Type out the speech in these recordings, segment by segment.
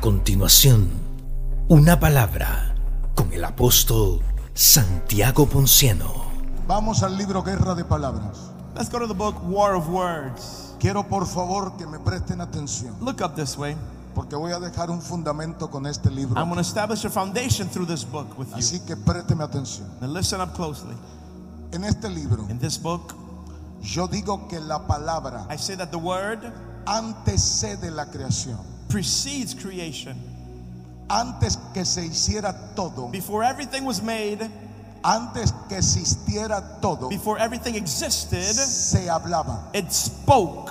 A continuación, una palabra con el apóstol Santiago Ponciano. Vamos al libro Guerra de Palabras. Let's go to the book War of Words. Quiero por favor que me presten atención, Look up this way. porque voy a dejar un fundamento con este libro. I'm going to establish a foundation through this book with you. Así que présteme atención. Now listen up closely. En este libro In this book, yo digo que la palabra I say that the word antecede la creación. Precedes creation. Antes que se hiciera todo, Before everything was made, antes que existiera todo, before everything existed, se hablaba. it spoke.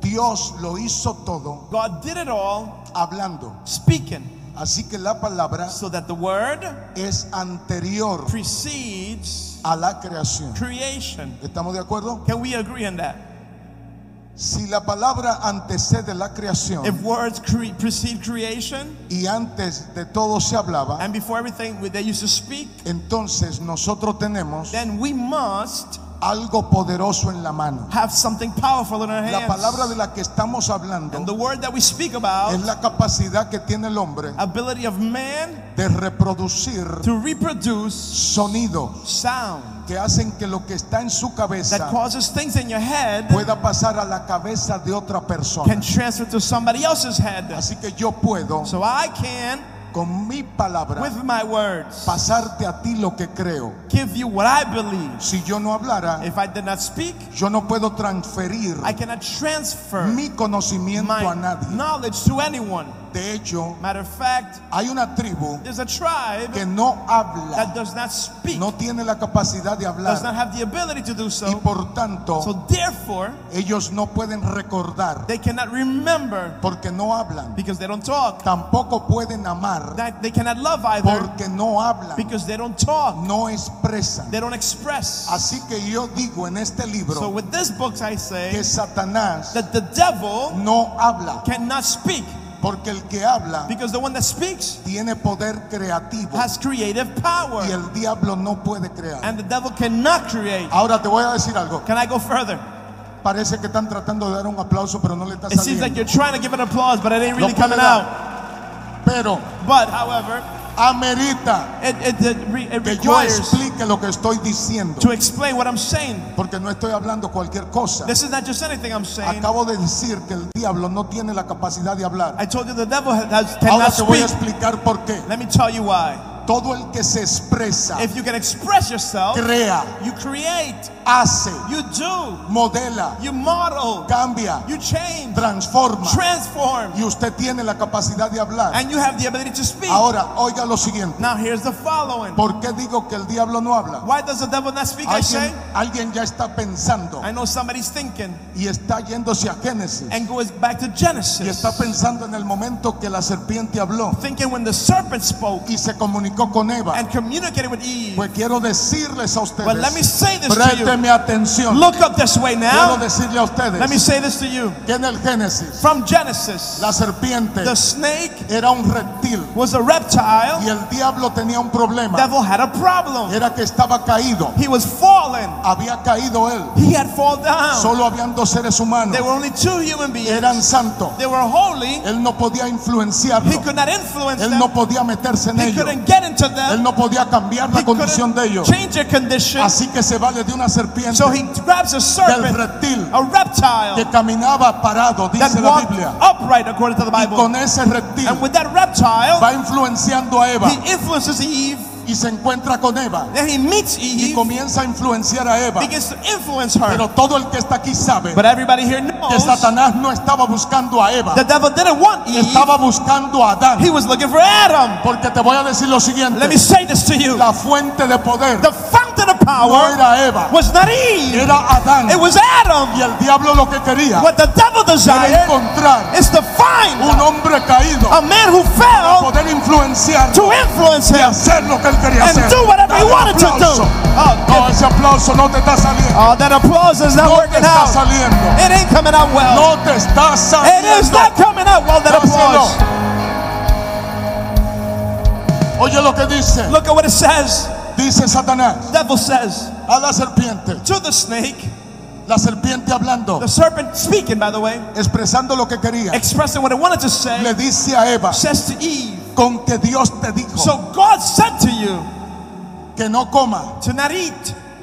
Dios lo hizo todo God did it all hablando. speaking. Así que la palabra So that the word es anterior precedes a la creación. creation. ¿Estamos de acuerdo? Can we agree on that? Si la palabra antecede la creación If words cre- precede creation, y antes de todo se hablaba, and before everything they used to speak, entonces nosotros tenemos then we must algo poderoso en la mano. have something powerful in our La hands. palabra de la que estamos hablando And the word that we speak about, es la capacidad que tiene el hombre ability of man de reproducir to reproduce sonidos sound que hacen que lo que está en su that cabeza causes things in your head pueda pasar a la cabeza de otra persona. can transfer to somebody else's head. Así que yo puedo So I can, con mi palabra with my words, pasarte a ti lo que creo. give you what I believe. Si yo no hablara, If I did not speak, yo no puedo transferir I cannot transfer mi conocimiento a my nadie. knowledge to anyone. De hecho, Matter of fact, hay una tribu que no habla, speak, no tiene la capacidad de does not hablar have the ability to do y so. por tanto So therefore, ellos no pueden recordar they cannot remember porque no hablan. because they don't talk. Tampoco pueden amar That they cannot love either porque no hablan, because they don't talk. no expresan. They don't express. Así que yo digo en este So libro with this book, I say que Satanás that the devil no habla cannot speak porque el que habla because the one that speaks tiene poder creativo has creative power, y el diablo no puede crear. and the devil cannot create. Ahora te voy a decir algo. Can I go further? Parece que están tratando de dar un aplauso, pero no le está It seems like saliendo. you're trying to give an applause, but it ain't really puede coming out. Pero But however, amerita it, it, it, re- it que yo explique lo que estoy diciendo, to explain what I'm saying. porque no estoy hablando cualquier cosa. This is not just anything I'm saying. Acabo de decir que el diablo no tiene la capacidad de hablar. I told you the devil has, Ahora te voy a explicar por qué. Let me tell you why. Todo el que se expresa, If you can express yourself, crea, you create, hace, you do, modela, you model, cambia, you change, transforma. transform, Y usted tiene la capacidad de hablar. and you have the ability to speak. Ahora, oiga lo siguiente. Now here's the following. ¿Por qué digo que el diablo no habla? Why does the devil not speak? I say. Alguien, alguien ya está pensando I know somebody's thinking y está yéndose a Génesis and goes back to y Genesis, está pensando en el momento que la serpiente habló thinking when the serpent spoke y se comunicó con Eva. and communicated with Eve. Pues quiero decirles a ustedes, But let me say this to you. atención. Look up this way Quiero now. decirle a Let me ustedes say this to you. que en el Génesis From Genesis, la serpiente the snake era un reptil was a y reptile. el diablo tenía un problema. Devil had a problem. Era que estaba caído. He was fallen. Había caído él. He had fallen down. Solo habían dos seres humanos. There were only two human beings. Eran santos. They were holy. Él no podía He influenciarlo. could not influence Él them. no podía meterse en He ellos. Into Él them. no podía cambiar la condición de ellos. change their condition. Así que se vale de una serpiente So he grabs a del serpent, reptil a reptile que caminaba parado, dice la Biblia. upright according to the Y Bible. con ese reptil And with that reptile, va influenciando a Eva he influences Eve. Y se encuentra con Eva Then he meets y Eve, comienza a influenciar a Eva. begins to influence her. Pero todo el que está aquí sabe But everybody here que knows Satanás no estaba buscando a Eva, the devil didn't want Eve. estaba buscando a Adán. He was looking for Adam. Porque te voy a decir lo Let siguiente, me say this to you. la fuente de poder The of no power era Eva, was not Eve. era Adán. It was Adam. Y el diablo lo que quería What the devil desired is to find un hombre caído, a man who fell poder influenciar to influence him hacer lo que él quería and hacer. do whatever he Dale un wanted to do. aplauso. Oh, No, ese aplauso no te está saliendo. oh, that applause is not No te working está out. saliendo. It ain't coming out well. No te está It is saliendo. not coming out well, that applause. Oye lo que dice. Look at what it says. Dice Satanás Devil says a la serpiente. to the snake, La serpiente hablando, The serpent speaking, by the way, expresando lo que quería, expressing what it wanted to say, le dice a Eva, says to Eve, con que Dios te dijo So God said to you que no coma to not eat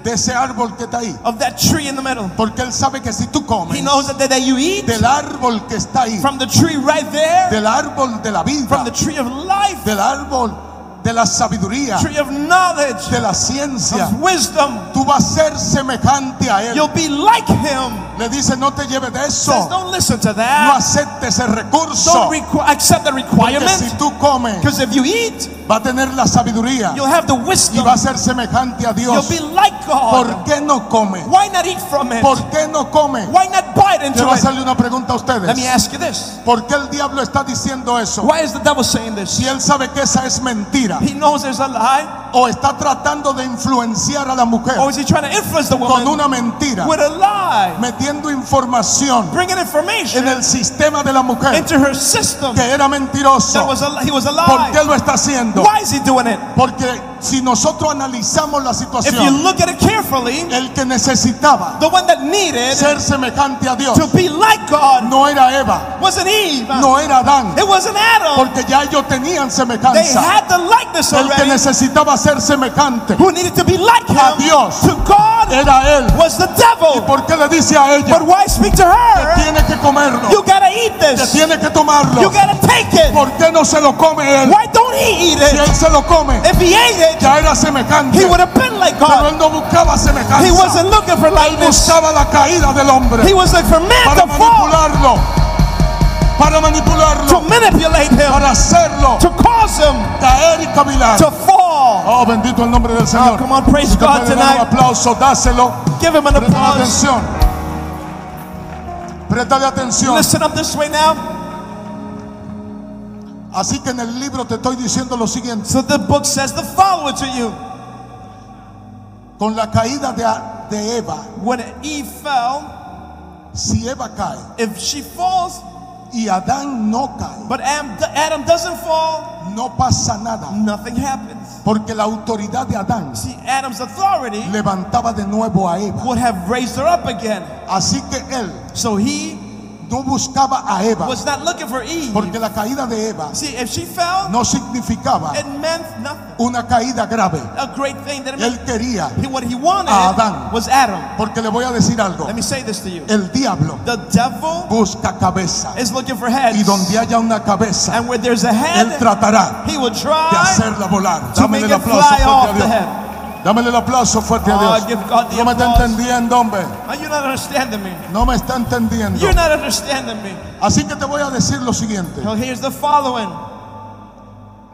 de ese árbol que está ahí. of that tree in the middle. Porque Él sabe que si tú comes He knows that, that you eat del árbol que está ahí, from the tree right there, del árbol de la vida, from the tree of life, del árbol de la sabiduría, tree of knowledge, de la ciencia, of wisdom, tú vas a ser semejante a Él. you'll be like him. Le dice, no te lleves de Says, eso, don't listen to no that. aceptes ese recurso. Don't accept the Porque requirement. si tú comes, if you eat, va a tener la sabiduría you'll have the y wisdom. va a ser semejante a You'll Dios. be like ¿Por God. qué no come? Why not eat from it? ¿Por qué no come? Why not bite into Quiero it? hacerle una pregunta a Let me ustedes. ask you this. ¿Por qué el diablo está diciendo eso? Why is the devil saying this? Si él sabe que esa es mentira He knows there's a lie. o está tratando de influenciar a la mujer Or is he trying to influence the con woman una mentira, with a lie? metiendo información Bringing en information el sistema de la mujer into her system que era that mentiroso. was a, he was a ¿Por qué lie. lo está haciendo? Why is he doing it? Porque si nosotros analizamos la If you situación, look at it carefully, el que necesitaba the one that needed ser semejante a Dios to be like God no era Eva, wasn't Eve. no era Adán, It wasn't Adam. porque ya ellos tenían They semejanza. had the El que necesitaba ser semejante Who needed to be like a him Dios to God era él. was the ¿Y devil. por qué le dice a ella But why speak to que her? tiene que comerlo, You gotta eat que this. tiene que tomarlo? You gotta take it. ¿Por qué no se lo come él? Why don't he eat Si it? él se lo come, If he ate it, ya era semejante. he would have been like Pero God. él no buscaba He semejanza. wasn't looking for Él likeness. buscaba la caída del hombre He was like for man para to fall, manipularlo, para to manipularlo, manipulate him, para hacerlo to cause him caer y cavilar. to fall. Oh, bendito el nombre del Oh, Señor. come on, praise God dar un tonight. aplauso, dáselo. Give him an Préstale applause. atención. Préstale atención. Listen up this way now. Así que en el libro te estoy diciendo lo siguiente. So the book says the following to you. Con la caída de, de Eva, When Eve fell, si Eva cae if she falls, y Adán no cae, but Adam, Adam doesn't fall, no pasa nada. nothing happens. Porque la autoridad de Adán See, Adam's authority levantaba de nuevo a Eva. would have raised her up again. Así que él So he no buscaba a Eva. was not looking for Eve. Porque la caída de Eva See, if she fell, no significaba it meant nothing. una caída grave. A great thing that Él quería. He, what he wanted A Adán. was Adam. Porque le voy a decir algo. Let me say this to you. El diablo The devil busca cabeza. is looking for heads. Y donde haya una cabeza, And where there's a él head, tratará he will de try. hacerla volar. Dámele el aplauso fuerte a Dios. Dámele el aplauso fuerte a Oh, Dios. No me está entendiendo, hombre. Are you not understanding me? No me está entendiendo. You're not understanding me. Así que te voy a decir lo siguiente. Here's the following.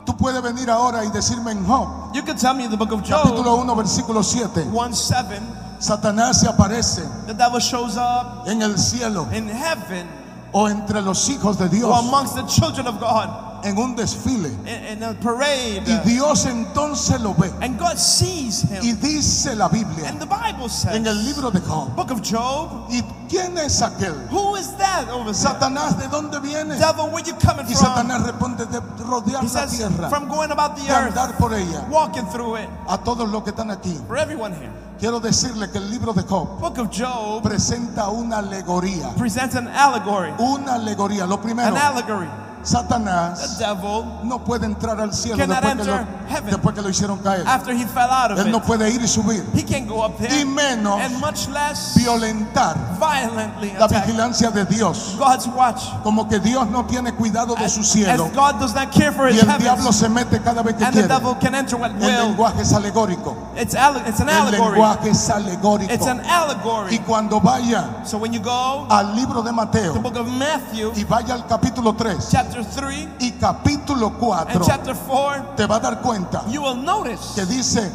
Tú puedes venir ahora y decirme en Job, You can tell me the book of capítulo Job 1, versículo 7. 1 7, Satanás se aparece the devil shows up en el cielo in heaven o entre los hijos de or Dios amongst the children of God en un desfile. in, in a parade. Y Dios entonces lo ve. And God sees Y him. dice la Biblia And the Bible says, en el libro de Job. book of Job, ¿Y quién es aquel? who is that over there? Satanás, ¿de dónde viene? Devil, where you coming Y from? Satanás responde de rodear He la says, tierra, from going about the de earth, andar por ella. walking through it. A todos los que están aquí, For everyone here. quiero decirle que el libro de Job Book of Job presenta una alegoría. presents an allegory. Una alegoría. Lo primero, An allegory. The Satanás devil, no puede entrar al cielo después que, lo, después que lo hicieron caer. after he fell out of Él no it, puede ir y subir. he can't go up Y menos and much less violentar violently la vigilancia de Dios. God's watch. Como que Dios no tiene cuidado de As, su cielo. as God does not care for Y his el diablo se mete cada vez que and the quiere. devil can enter at El lenguaje es alegórico. El allegory. lenguaje es alegórico. It's an Y cuando vaya So when you go al libro de the Mateo book of Matthew, y vaya al capítulo 3 chapter 3 y capítulo 4, and chapter 4, te va a dar cuenta you will notice que dice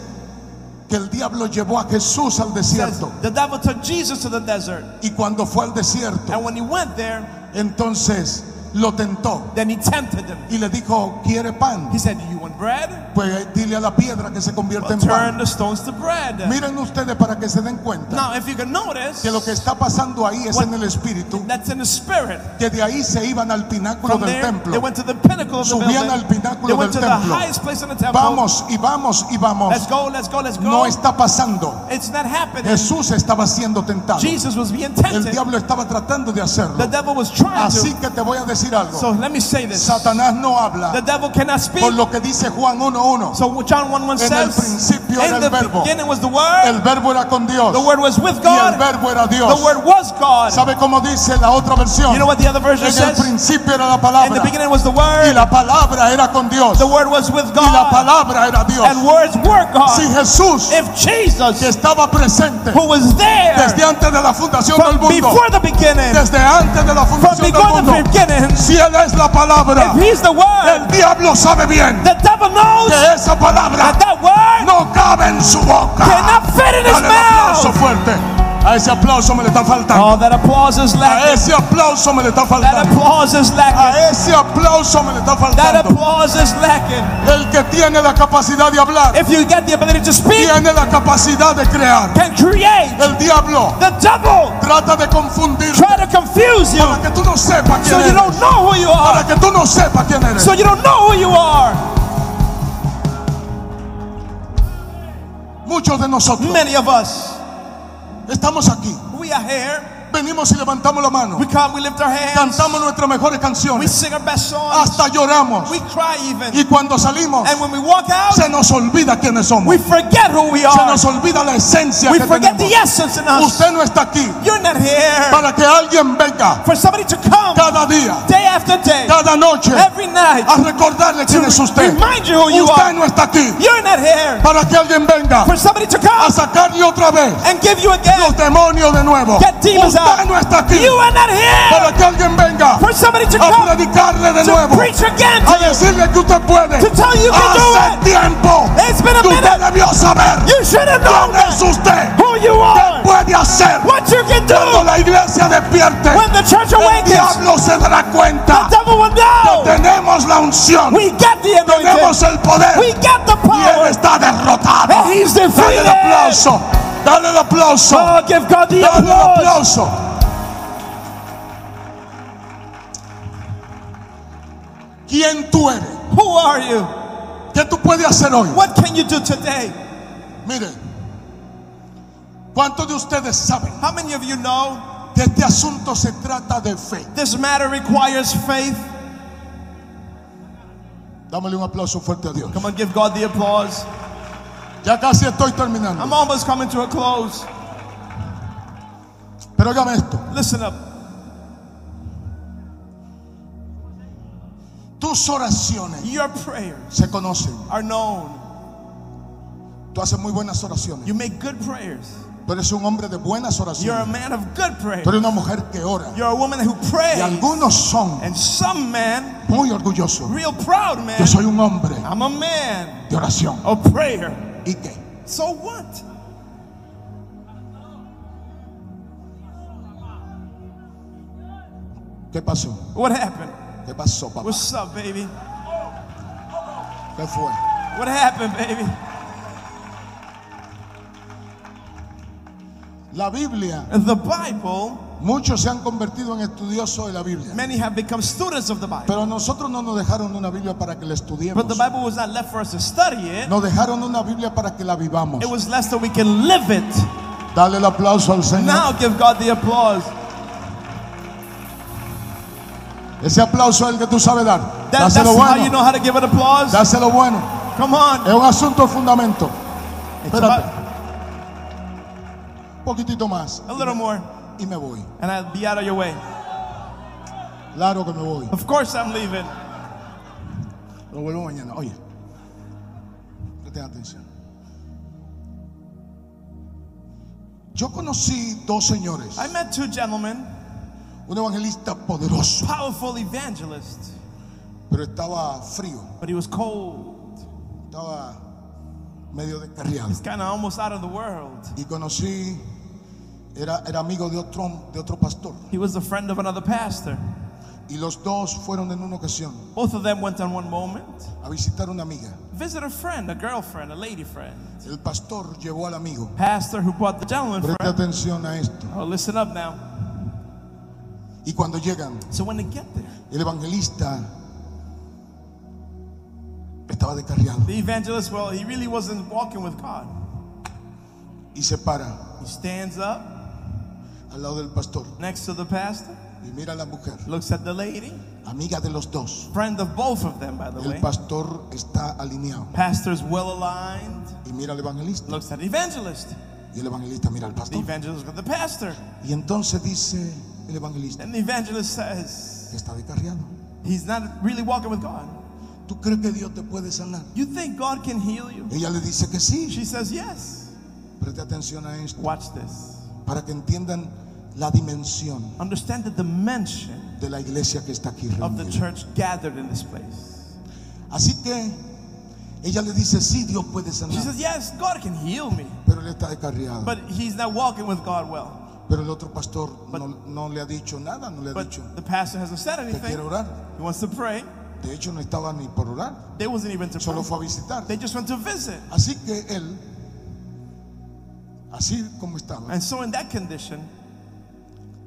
que el diablo llevó a Jesús al says, desierto. the devil took Jesus to the desert. Y cuando fue al desierto, And when he went there, entonces lo tentó Then he tempted them. y le dijo, ¿quiere pan? He said, Bread? Pues dile a la piedra que se convierta en pan. turn the stones to bread. Miren ustedes para que se den cuenta Now, if you can notice, que lo que está pasando ahí es What- en el espíritu, that's in the spirit. que de ahí se iban al pináculo From del there, they templo. went to the pinnacle of the Subían building. al pináculo They went del to the templo. highest place in the temple. Vamos y vamos y vamos. Let's go, let's go, let's go. No está pasando. It's not happening. Jesús estaba siendo tentado. Jesus was being El tempted. diablo estaba tratando de The hacerlo. devil was trying Así to. que te voy a decir algo. So let me say this. Satanás no The habla devil cannot speak. por lo que dice Juan 1.1. So John 1 1 En el says, principio era el the verbo. beginning was the Word. El verbo era con Dios. The Word was with Y el God. verbo era The Dios. Word was God. ¿Sabe cómo dice la otra versión? You know what the other version En el says? principio era la In the palabra. beginning was the Y Word. la palabra era con Dios. The Word was with Y la God. palabra era Dios. And words were Si God. Jesús, If que Jesus, estaba presente who was there desde antes de la fundación del mundo, before the beginning, desde antes de la fundación del before mundo, the beginning, si Él es la palabra, if He's the el Word, diablo sabe bien the que esa palabra that that Word no cabe en su boca. cannot fit in His Dale aplauso mouth. fuerte. A ese aplauso me le está faltando. Oh, that applause is A lacking. ese aplauso me le está That faltando. applause is lacking. A ese aplauso me le está That faltando. applause is lacking. El que tiene la capacidad de hablar, If you get the ability to speak, tiene la capacidad de crear. can create. El diablo The devil trata de confundir try to confuse you para que tú no sepas so quién you eres. don't know who you Para are. que tú no sepas quién eres. So you don't know who you are. Muchos de nosotros Many of us, estamos aquí. we are here. Venimos y levantamos la mano. We come, we lift our hands. Cantamos nuestras mejores We canciones. sing our best songs. Hasta lloramos. We cry even. Y cuando salimos, And when we walk out, se nos olvida quiénes somos. we forget who we Se are. nos olvida la esencia We que forget the tenemos. essence in us. Usted no está aquí You're not here para que alguien venga for somebody to come cada día, day after day, cada noche, every night, a recordarle quién es usted. remind you who you Usted are. no está aquí You're not here para que alguien venga for somebody to a come sacarle otra vez and give you again. los demonios de nuevo. Get demons Usted no está aquí You are not here para que alguien venga for somebody to a come predicarle de to nuevo, preach again to decirle que usted puede. To tell you can do Hace it. tiempo It's been a que usted minute. debió saber You should have known quién es usted, Who you qué are. puede hacer What you can cuando do. la iglesia despierte. When the church El awakens, diablo se dará cuenta. the devil will know. Tenemos la unción, We get the tenemos anointing. el poder We get the y él power. está derrotado. And he's Dale defeated. el aplauso, dale el aplauso, Oh, give God the dale el applause. aplauso. ¿Quién tú eres? Who are you? ¿Qué tú puedes hacer hoy? What can you do today? Mire, ¿cuántos de ustedes saben How many of you know que este asunto se trata de fe? this matter requires faith? Dámele un aplauso fuerte a Dios. Come on, give God the applause. Ya casi estoy terminando. I'm almost coming to a close. Pero óigame esto. Listen up. Tus oraciones Your prayers se conocen. are known. Tú haces muy buenas oraciones. You make good prayers. Tú eres un hombre de buenas You're a oraciones. man of good Tú prayers. eres una mujer que ora. You're a woman who Y prays. algunos son And some men, muy orgullosos. real proud Yo men, soy un hombre I'm a man de oración. of prayer. So what? ¿Qué pasó? What happened? ¿Qué pasó, papá? What's up, baby? ¿Qué fue? What happened, baby? La Biblia, The Bible, muchos se han convertido en estudiosos de la Biblia. many have become students of the Bible. Pero nosotros no nos dejaron una Biblia para que la estudiemos. But the Bible was not left for us to study it. Nos dejaron una Biblia para que la vivamos. It was left so we can live it. Dale el aplauso al Señor. Now give God the applause. Ese aplauso es el que tú sabes dar. That, that's Dáselo how you bueno. know how to give it applause. Dáselo bueno. Come on. Es un asunto fundamento. It's Espérate. about Un poquitito más. a little more, Y me voy. and I'll be out of your way. Claro que me voy. Of course, I'm leaving. Lo vuelvo mañana. Oye. Presten atención. Yo conocí dos señores. I met two gentlemen, Un evangelista poderoso. powerful evangelists, Pero estaba frío. but he was cold. Estaba medio descarriado. He's kind of almost out of the world. Y conocí. Era, era amigo de otro, de otro pastor. He was a friend of another pastor. Y los dos fueron en una ocasión Both of them went on one moment. a visitar una amiga. Visit a friend, a girlfriend, a lady friend. El pastor llevó al amigo. Pastor who brought the gentleman Preste friend. atención a esto. Oh, listen up now. Y cuando llegan, So when they get there, el evangelista estaba descarriado the evangelist, well, he really wasn't walking with God. y se para He stands up al lado del pastor next to the pastor, y mira a la mujer, looks at the lady, amiga de los dos. friend of both of them, by the El way. pastor está alineado Pastor's well aligned, y mira al evangelista looks at the evangelist. y el evangelista mira al The pastor. evangelist looks at the pastor. Y entonces dice el evangelista And the evangelist says, que está descarriado. he's not really walking with God. ¿Tú crees que Dios te puede sanar? You think God can heal you? Ella le dice que sí. She says, yes. Preste atención a esto Watch this. para que entiendan la dimensión Understand the dimension de la iglesia que está aquí of the reunida. church gathered in this place. Así que ella le dice, sí, Dios puede She sanar, says, yes, God can heal me. pero él está descarriado. But he's not walking with God well. Pero el otro pastor no, no le ha dicho nada, no le ha But dicho the pastor hasn't said que quiere anything. orar. He wants to pray. De hecho, no estaba ni por orar, They wasn't even to solo pray. fue a visitar. They just went to visit. Así que él, así como estaba, And so in that condition,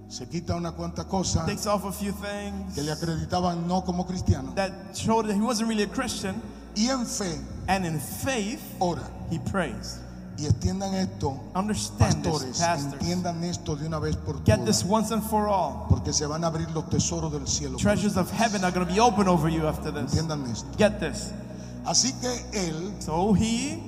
se quita una cuanta cosa takes off a few things que le acreditaban no como cristiano that showed that he wasn't really a Christian. y en fe And in faith, ora. he prays. Y extiendan esto, Understand this, pastores, pastors. entiendan esto de una vez por Get this todas, once and for all. porque se van a abrir los tesoros del cielo. Treasures of heaven are going to be open over you after this. Entiendan esto. Get this. Así que él So he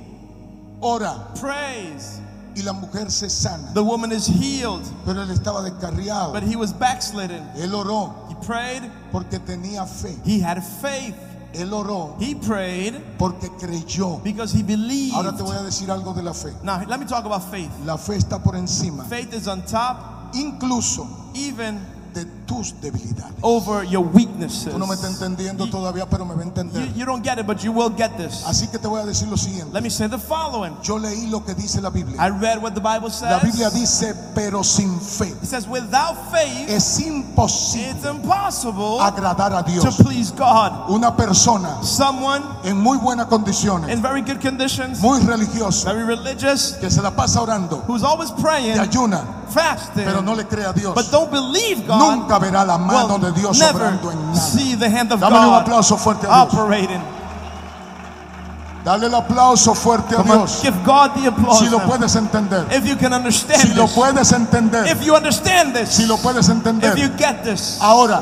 ora prays. Y la mujer se sana, The woman is healed, pero él estaba descarriado. but he was backslidden. Él oró He prayed. porque tenía fe. He had faith. Él oró He prayed porque creyó. because he believed. Ahora te voy a decir algo de la fe. Now, let me talk about faith. La fe está por encima, Faith is on top, incluso even de tus debilidades. over your weaknesses. Tú no me estás entendiendo You- todavía, pero me va a You, entender. you don't get it, but you will get this. Así que te voy a decir lo siguiente. Let me say the following. Yo leí lo que dice la Biblia. I read what the Bible La Biblia says. dice, pero sin fe It says, without faith, es imposible it's impossible agradar a to Dios. please God. Una persona Someone en muy buenas condiciones, in very good conditions, muy very religious, que se la pasa orando who's always y praying, ayuna, fasting, pero no le cree a Dios. but don't believe God, Nunca verá la mano de Dios obrando en nada. Dame un aplauso fuerte a Dios. Dale el aplauso fuerte a Dios. give God the applause. Si lo puedes entender. If you can understand Si lo puedes entender. if you understand this, Si lo puedes if you entender. get this, Ahora,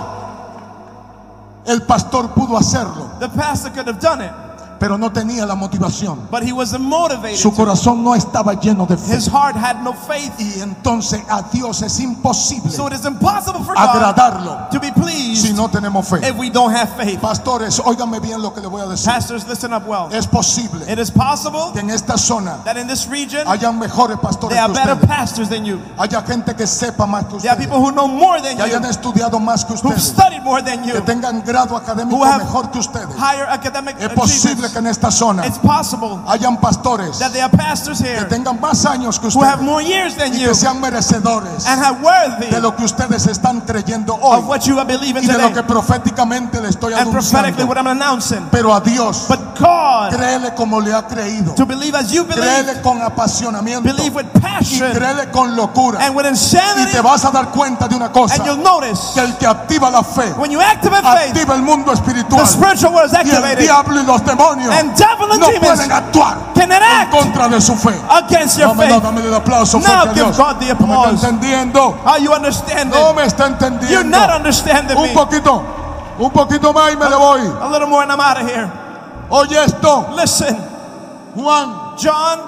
el pastor pudo hacerlo, the pastor could have done it, pero no tenía la motivación. but he wasn't motivated. Su corazón no estaba lleno de fe. His heart had no faith. Y entonces a Dios es imposible So it is impossible for God agradarlo to be pleased si no tenemos fe. if we don't have faith. Pastores, óigame bien lo que le voy a decir. Pastors, listen up well. Es posible It is possible que en esta zona that in this region hayan mejores pastores there are que better ustedes. pastors than you. Haya gente que sepa más que There are ustedes. people who know more than Que hayan you, estudiado más que who've ustedes. studied more than you, Que tengan grado académico mejor que ustedes. higher academic Es posible achievements. que en esta zona It's possible hayan pastores that there are pastors que here tengan más años que who have ustedes more years than y you que sean merecedores and have worthy de lo que ustedes están creyendo of hoy what you are believing y de lo today que proféticamente le estoy and prophetically anunciando. what I'm announcing. Pero a Dios, But God, créele como le ha creído. to believe as you believe, Créele con apasionamiento believe with y passion créele con locura. and with Y insanity, te vas a dar cuenta de una cosa, and you'll notice que el que activa la fe, when you activate faith, activa el mundo the espiritual. spiritual world is Y el activated. diablo y los demonios And devil and no demons pueden actuar en contra de su fe. against your faith. dame el aplauso Now fuerte a give Dios. God the No me applause. está entendiendo. Are you understanding? No me está You're entendiendo. not understanding Un me. poquito, un poquito más y me le voy. A little more and I'm out of here. Oye esto, Listen, Juan John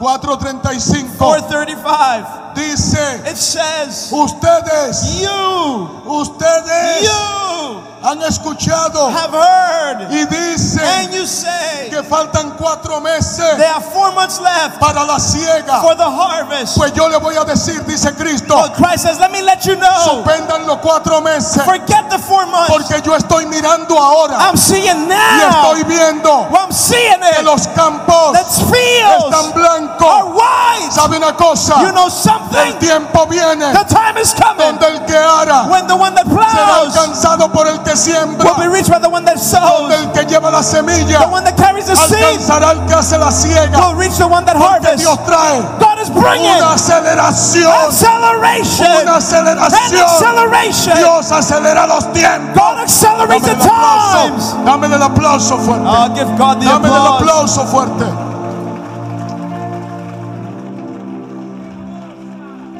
4:35 4:35. dice, It says, ustedes, "You, ustedes you han escuchado have heard, y dicen say que faltan cuatro meses They have four months left para la siega. for the harvest. Pues yo le voy a decir, dice Cristo, Christ says, let me let you know. suspendan los cuatro meses Forget the four months. porque yo estoy mirando ahora I'm seeing y now. estoy viendo Well, I'm seeing que los campos están are blancos. white. ¿Sabe una cosa? You know El something? tiempo viene The time is coming donde el que ara when the one that será alcanzado por el que will be siembra, reached by the one that sows. el que lleva la semilla The one that carries the seed alcanzará al que hace la siega. will reach the one that Que harvests. Dios trae God is bringing una aceleración, acceleration. una An aceleración. acceleration. Dios acelera los tiempos. God accelerates Dame the el times. dame el aplauso fuerte. Oh, give God the Dame el applause. aplauso fuerte.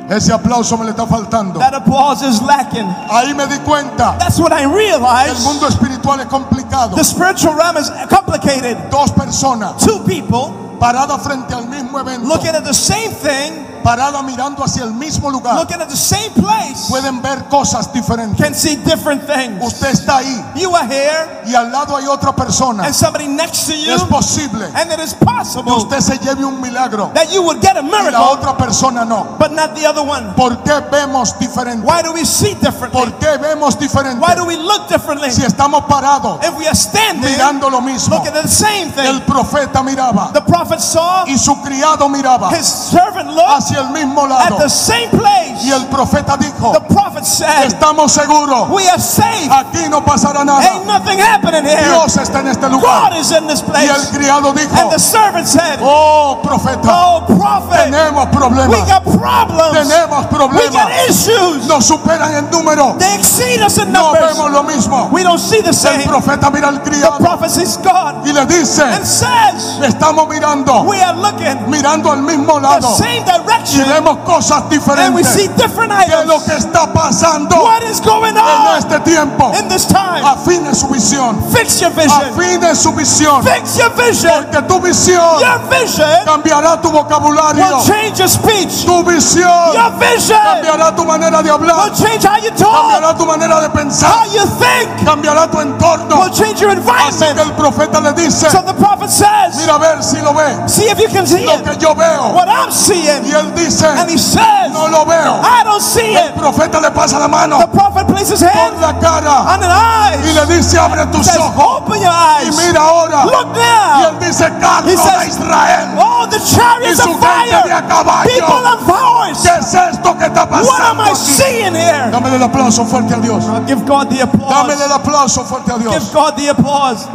Ese aplauso me le está faltando. That applause is lacking. Ahí me di cuenta. That's what I El realized. mundo espiritual es complicado. The spiritual realm is complicated. Dos personas Two people paradas frente al mismo evento, looking at the same thing, mirando hacia el mismo lugar, looking at the same place, pueden ver cosas diferentes. can see different things. Usted está ahí You are here, y al lado hay otra persona. and somebody next to you, Es posible and it is que possible usted se lleve un milagro that you would get a y la miracle, otra persona no. but not the other one. ¿Por qué vemos diferente? Why do we see differently? ¿Por qué vemos diferente? Why do we look differently? Si estamos parados If we are standing, mirando lo mismo, looking at the same el thing, profeta miraba the prophet saw y su criado miraba his servant looked hacia el mismo at lado the same place. y el profeta dijo, The prophet said, estamos seguros, We are safe. aquí no pasará Ain't nada. nothing happening here. Dios está en este God lugar. is in this Y place. el criado dijo, And the servant said, oh profeta, Oh, prophet, tenemos we problemas, got problems. tenemos We got problemas, issues. nos superan en número, They exceed us in no numbers. vemos lo mismo. We don't see the El same. profeta mira al The criado prophet sees God y le dice, and says, estamos mirando, We are looking mirando al mismo the lado same y direction vemos cosas and we see diferentes different de lo que está pasando What is going en este tiempo. in this time? Afine su visión, Fix your vision. afine su visión, Fix your vision. porque tu visión Your vision cambiará tu vocabulario, will change your speech. tu visión Your vision cambiará tu manera de hablar, will change how you talk, cambiará tu manera de how pensar, you think, cambiará tu entorno. will change your Así que el profeta le dice, So the prophet says, mira a ver si lo ve, See if you can see lo it. que yo veo. What I'm seeing. Y él dice, And he says, no lo veo. I don't see El it. profeta le pasa la mano The prophet places his por hand la cara on an eye. y le dice, abre tus Says, ojos Open your y eyes. mira ahora. Look Y now. él dice, carro He de says, Israel. Oh, the chariots Y su of gente de a fire. caballo. People of horse. ¿Qué es esto que está What am pasando I seeing here? Dame el aplauso fuerte a Dios. I'll give God the Dame el applause. aplauso fuerte a Give Dios. God the applause.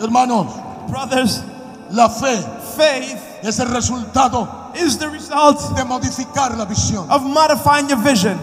Hermanos, Brothers, la fe faith es el resultado is the result de modificar la visión. of modifying your vision.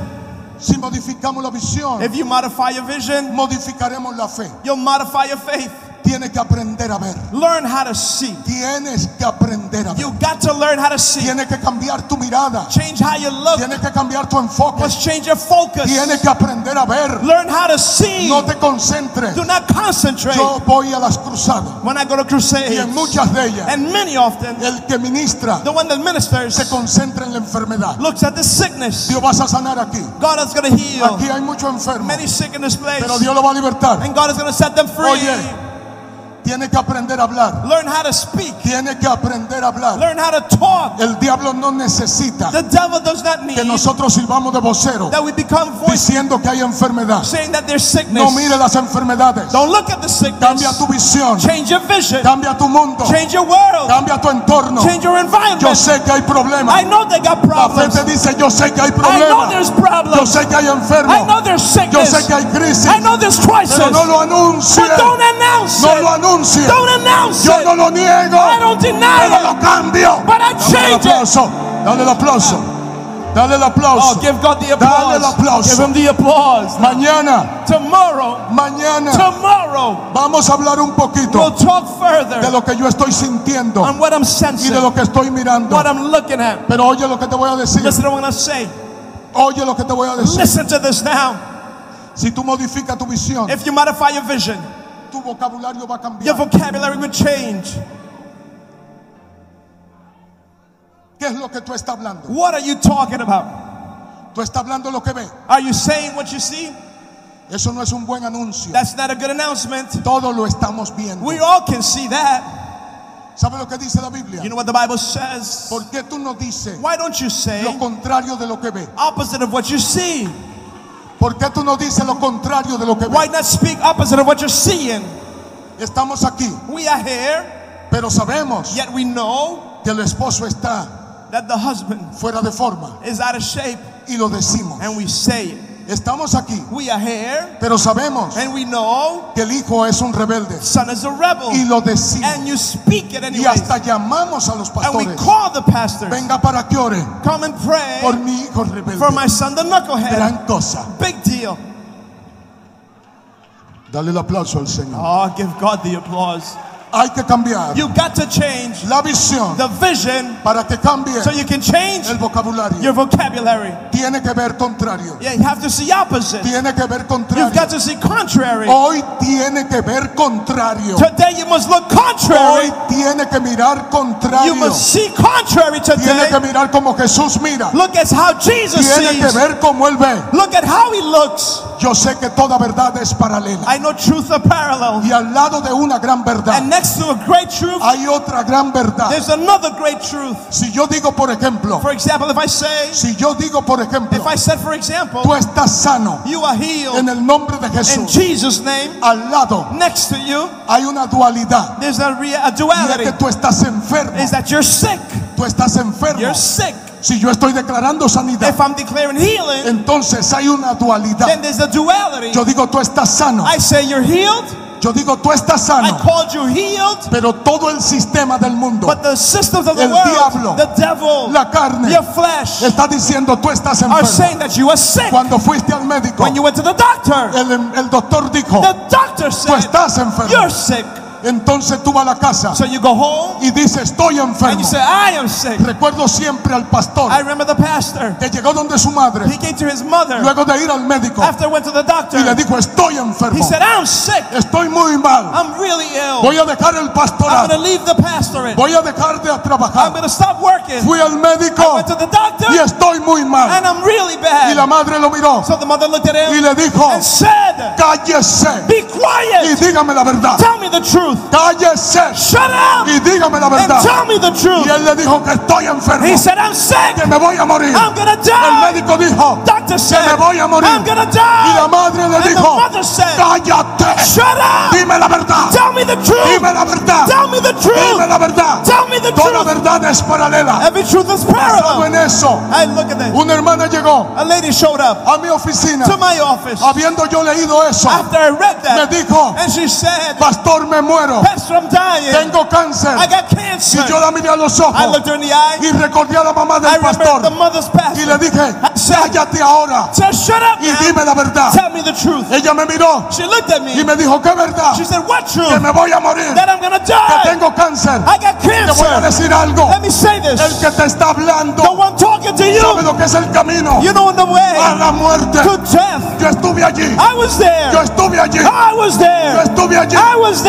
Si modificamos la visión, If you modify your vision, modificaremos la fe. you'll modify your faith. Tienes que aprender a ver. Learn how to see. Tienes que aprender a ver. You got to learn how to see. Tienes que cambiar tu mirada. Change how you look. Tienes que cambiar tu enfoque. Must change your focus. Tienes que aprender a ver. Learn how to see. No te concentres. Do not concentrate. Yo voy a las cruzadas When I go to y crusades, en muchas de ellas and many often, el que ministra the one that ministers se concentra en la enfermedad. looks at the sickness. Dios vas a sanar aquí. God is going to heal Aquí hay mucho enfermo, many sick in this place, pero Dios lo va a libertar. and God is going to set them free. Oye, Tiene que aprender a hablar. Learn how to speak. Tiene que aprender a hablar. Learn how to talk. El diablo no necesita The devil does not need que nosotros sirvamos de vocero that we become voices diciendo que hay enfermedad. saying that there's sickness. No mire las enfermedades. Don't look at the sickness. Cambia tu visión. Change your vision. Cambia tu mundo. Change your world. Cambia tu entorno. Change your Yo environment. sé que hay I problemas. know they got La fe problems. te dice, yo sé que hay I know problemas. there's Yo problems. sé que hay I enfermos. know there's Yo sickness. sé que hay crisis. I know there's crisis. Pero no lo anuncie. But don't announce No lo it. Anuncie. Don't announce Yo it. no lo niego. I don't deny Pero it. lo cambio. But I Dale el change it. aplauso. Dale el aplauso. Dale el Oh, aplauso. give God the Dale el applause. aplauso. Give him the applause. Mañana, Tomorrow, mañana tomorrow, vamos a hablar un we'll poquito talk de further lo que yo estoy sintiendo on what I'm y sensing, de lo que estoy mirando. what I'm looking at. Pero oye lo que te voy a decir. Listen to what I'm going to say. Oye lo que te voy a decir. Listen to this now. Si tú modificas tu visión, If you modify your vision, tu vocabulario va a your cambiar. vocabulary will change. ¿Qué es lo que tú estás hablando? What are you talking about? Tú estás hablando lo que ves. Are you saying what you see? Eso no es un buen anuncio. That's not a good announcement. Todo lo estamos viendo. We all can see that. ¿Sabe lo que dice la Biblia? You know what the Bible says? ¿Por qué tú no dices Why don't you say lo contrario de lo que ves? opposite of what you see? ¿Por qué tú no dices lo contrario de lo que Why ves? not speak opposite of what you're seeing? Estamos aquí, We are here, pero sabemos yet we know que el esposo está that the husband fuera de forma is out of shape, y lo decimos. and we say it. Estamos aquí, We are here, pero sabemos and we know que el hijo es un rebelde son is a rebel, y lo decimos. and you speak it Y anyway. hasta llamamos a los And we pastores. call the pastors, Venga para que ore come and pray por mi hijo rebelde. for my son, the knucklehead. Gran cosa. Big deal. Dale el aplauso al Señor. Oh, give God the applause. Hay que cambiar You got to change la visión the vision para que cambie so you can change el vocabulario. your vocabulary. Tiene que ver contrario. Yeah, you have to see opposite. Tiene que ver You've contrario. got to see contrary. Hoy tiene que ver contrario. Today you must look Hoy contrary. tiene que mirar You contrario. must see contrary Tiene que today. mirar como Jesús mira. Look at how Jesus Tiene que sees. ver como Él ve. Look at how he looks. Yo sé que toda verdad es paralela. I know truth are parallel. Y al lado de una gran verdad And next to a great truth, hay otra gran verdad. there's another great truth. Si yo digo, por ejemplo, For example, if I say, si yo digo, por ejemplo, if I said, for example, tú estás sano you are healed en el nombre de in Jesús, Jesus' name, al lado next to you, hay una dualidad. there's a, a Y es duality. que tú estás enfermo. Is that you're sick? Tú estás enfermo. You're sick. Si yo estoy declarando sanidad, If I'm declaring healing, entonces hay una dualidad. then there's a duality. Yo digo, tú estás sano. I say you're healed. Yo digo, tú estás I sano. called you healed. Pero todo el sistema del mundo, But the systems of the El diablo, world, the devil, la carne, your flesh, está diciendo, tú estás are enfermo. saying that you are sick. Cuando fuiste al médico, When you went to the doctor, el, el doctor dijo, the doctor tú estás enfermo. You're sick. Entonces tú vas a la casa So you go home y dices, estoy and enfermo. you say, I am sick. Recuerdo siempre al pastor I remember the pastor. que llegó donde su madre, He came to his mother luego de ir al médico, after went to the doctor. y le dijo, estoy enfermo. He said, I'm sick. Estoy muy mal. I'm really ill. Voy a dejar el I'm pastorado. leave the pastorate. Voy a dejar de I'm trabajar. to stop working. Fui al médico Went to the doctor y estoy muy mal. and I'm really Y la bad. madre lo miró So the mother looked at y him le dijo, and said, cállese Be y quiet. dígame la verdad. Tell me the truth. Cállese Shut up y dígame la and verdad. tell me the Y truth. él le dijo que estoy enfermo, He said, I'm sick. que me voy a morir. I'm going to El die. médico dijo Doctor que me voy a morir. I'm going to Y la die. madre le And the dijo, mother said, cállate, Shut up. dime la verdad, Tell me the truth. dime la verdad, Tell me the dime truth. la verdad. Tell me the Toda truth. verdad es paralela. Every truth is en parallel. eso, look at una hermana llegó A lady showed up a mi oficina, to my office habiendo yo leído eso, after I read me that. dijo, And she said, pastor, me muero, Pastor, I'm dying. tengo cáncer. I got Y cancer. yo la miré a los I ojos looked her in the eye. y recordé a la mamá I del the pastor mother's y le dije, I cállate ahora shut up y dime la verdad. Tell me the truth. Ella me miró She looked at y me. me dijo, ¿qué verdad? She said, what Que truth? me voy a morir, That I'm que tengo cáncer. I got Te voy a cancer. decir algo, Let me say el this. que te está hablando The one talking to sabe you, lo que es el camino you know the a way la muerte. to death. Yo estuve allí, I was yo there. estuve allí, I was yo there. estuve allí. I was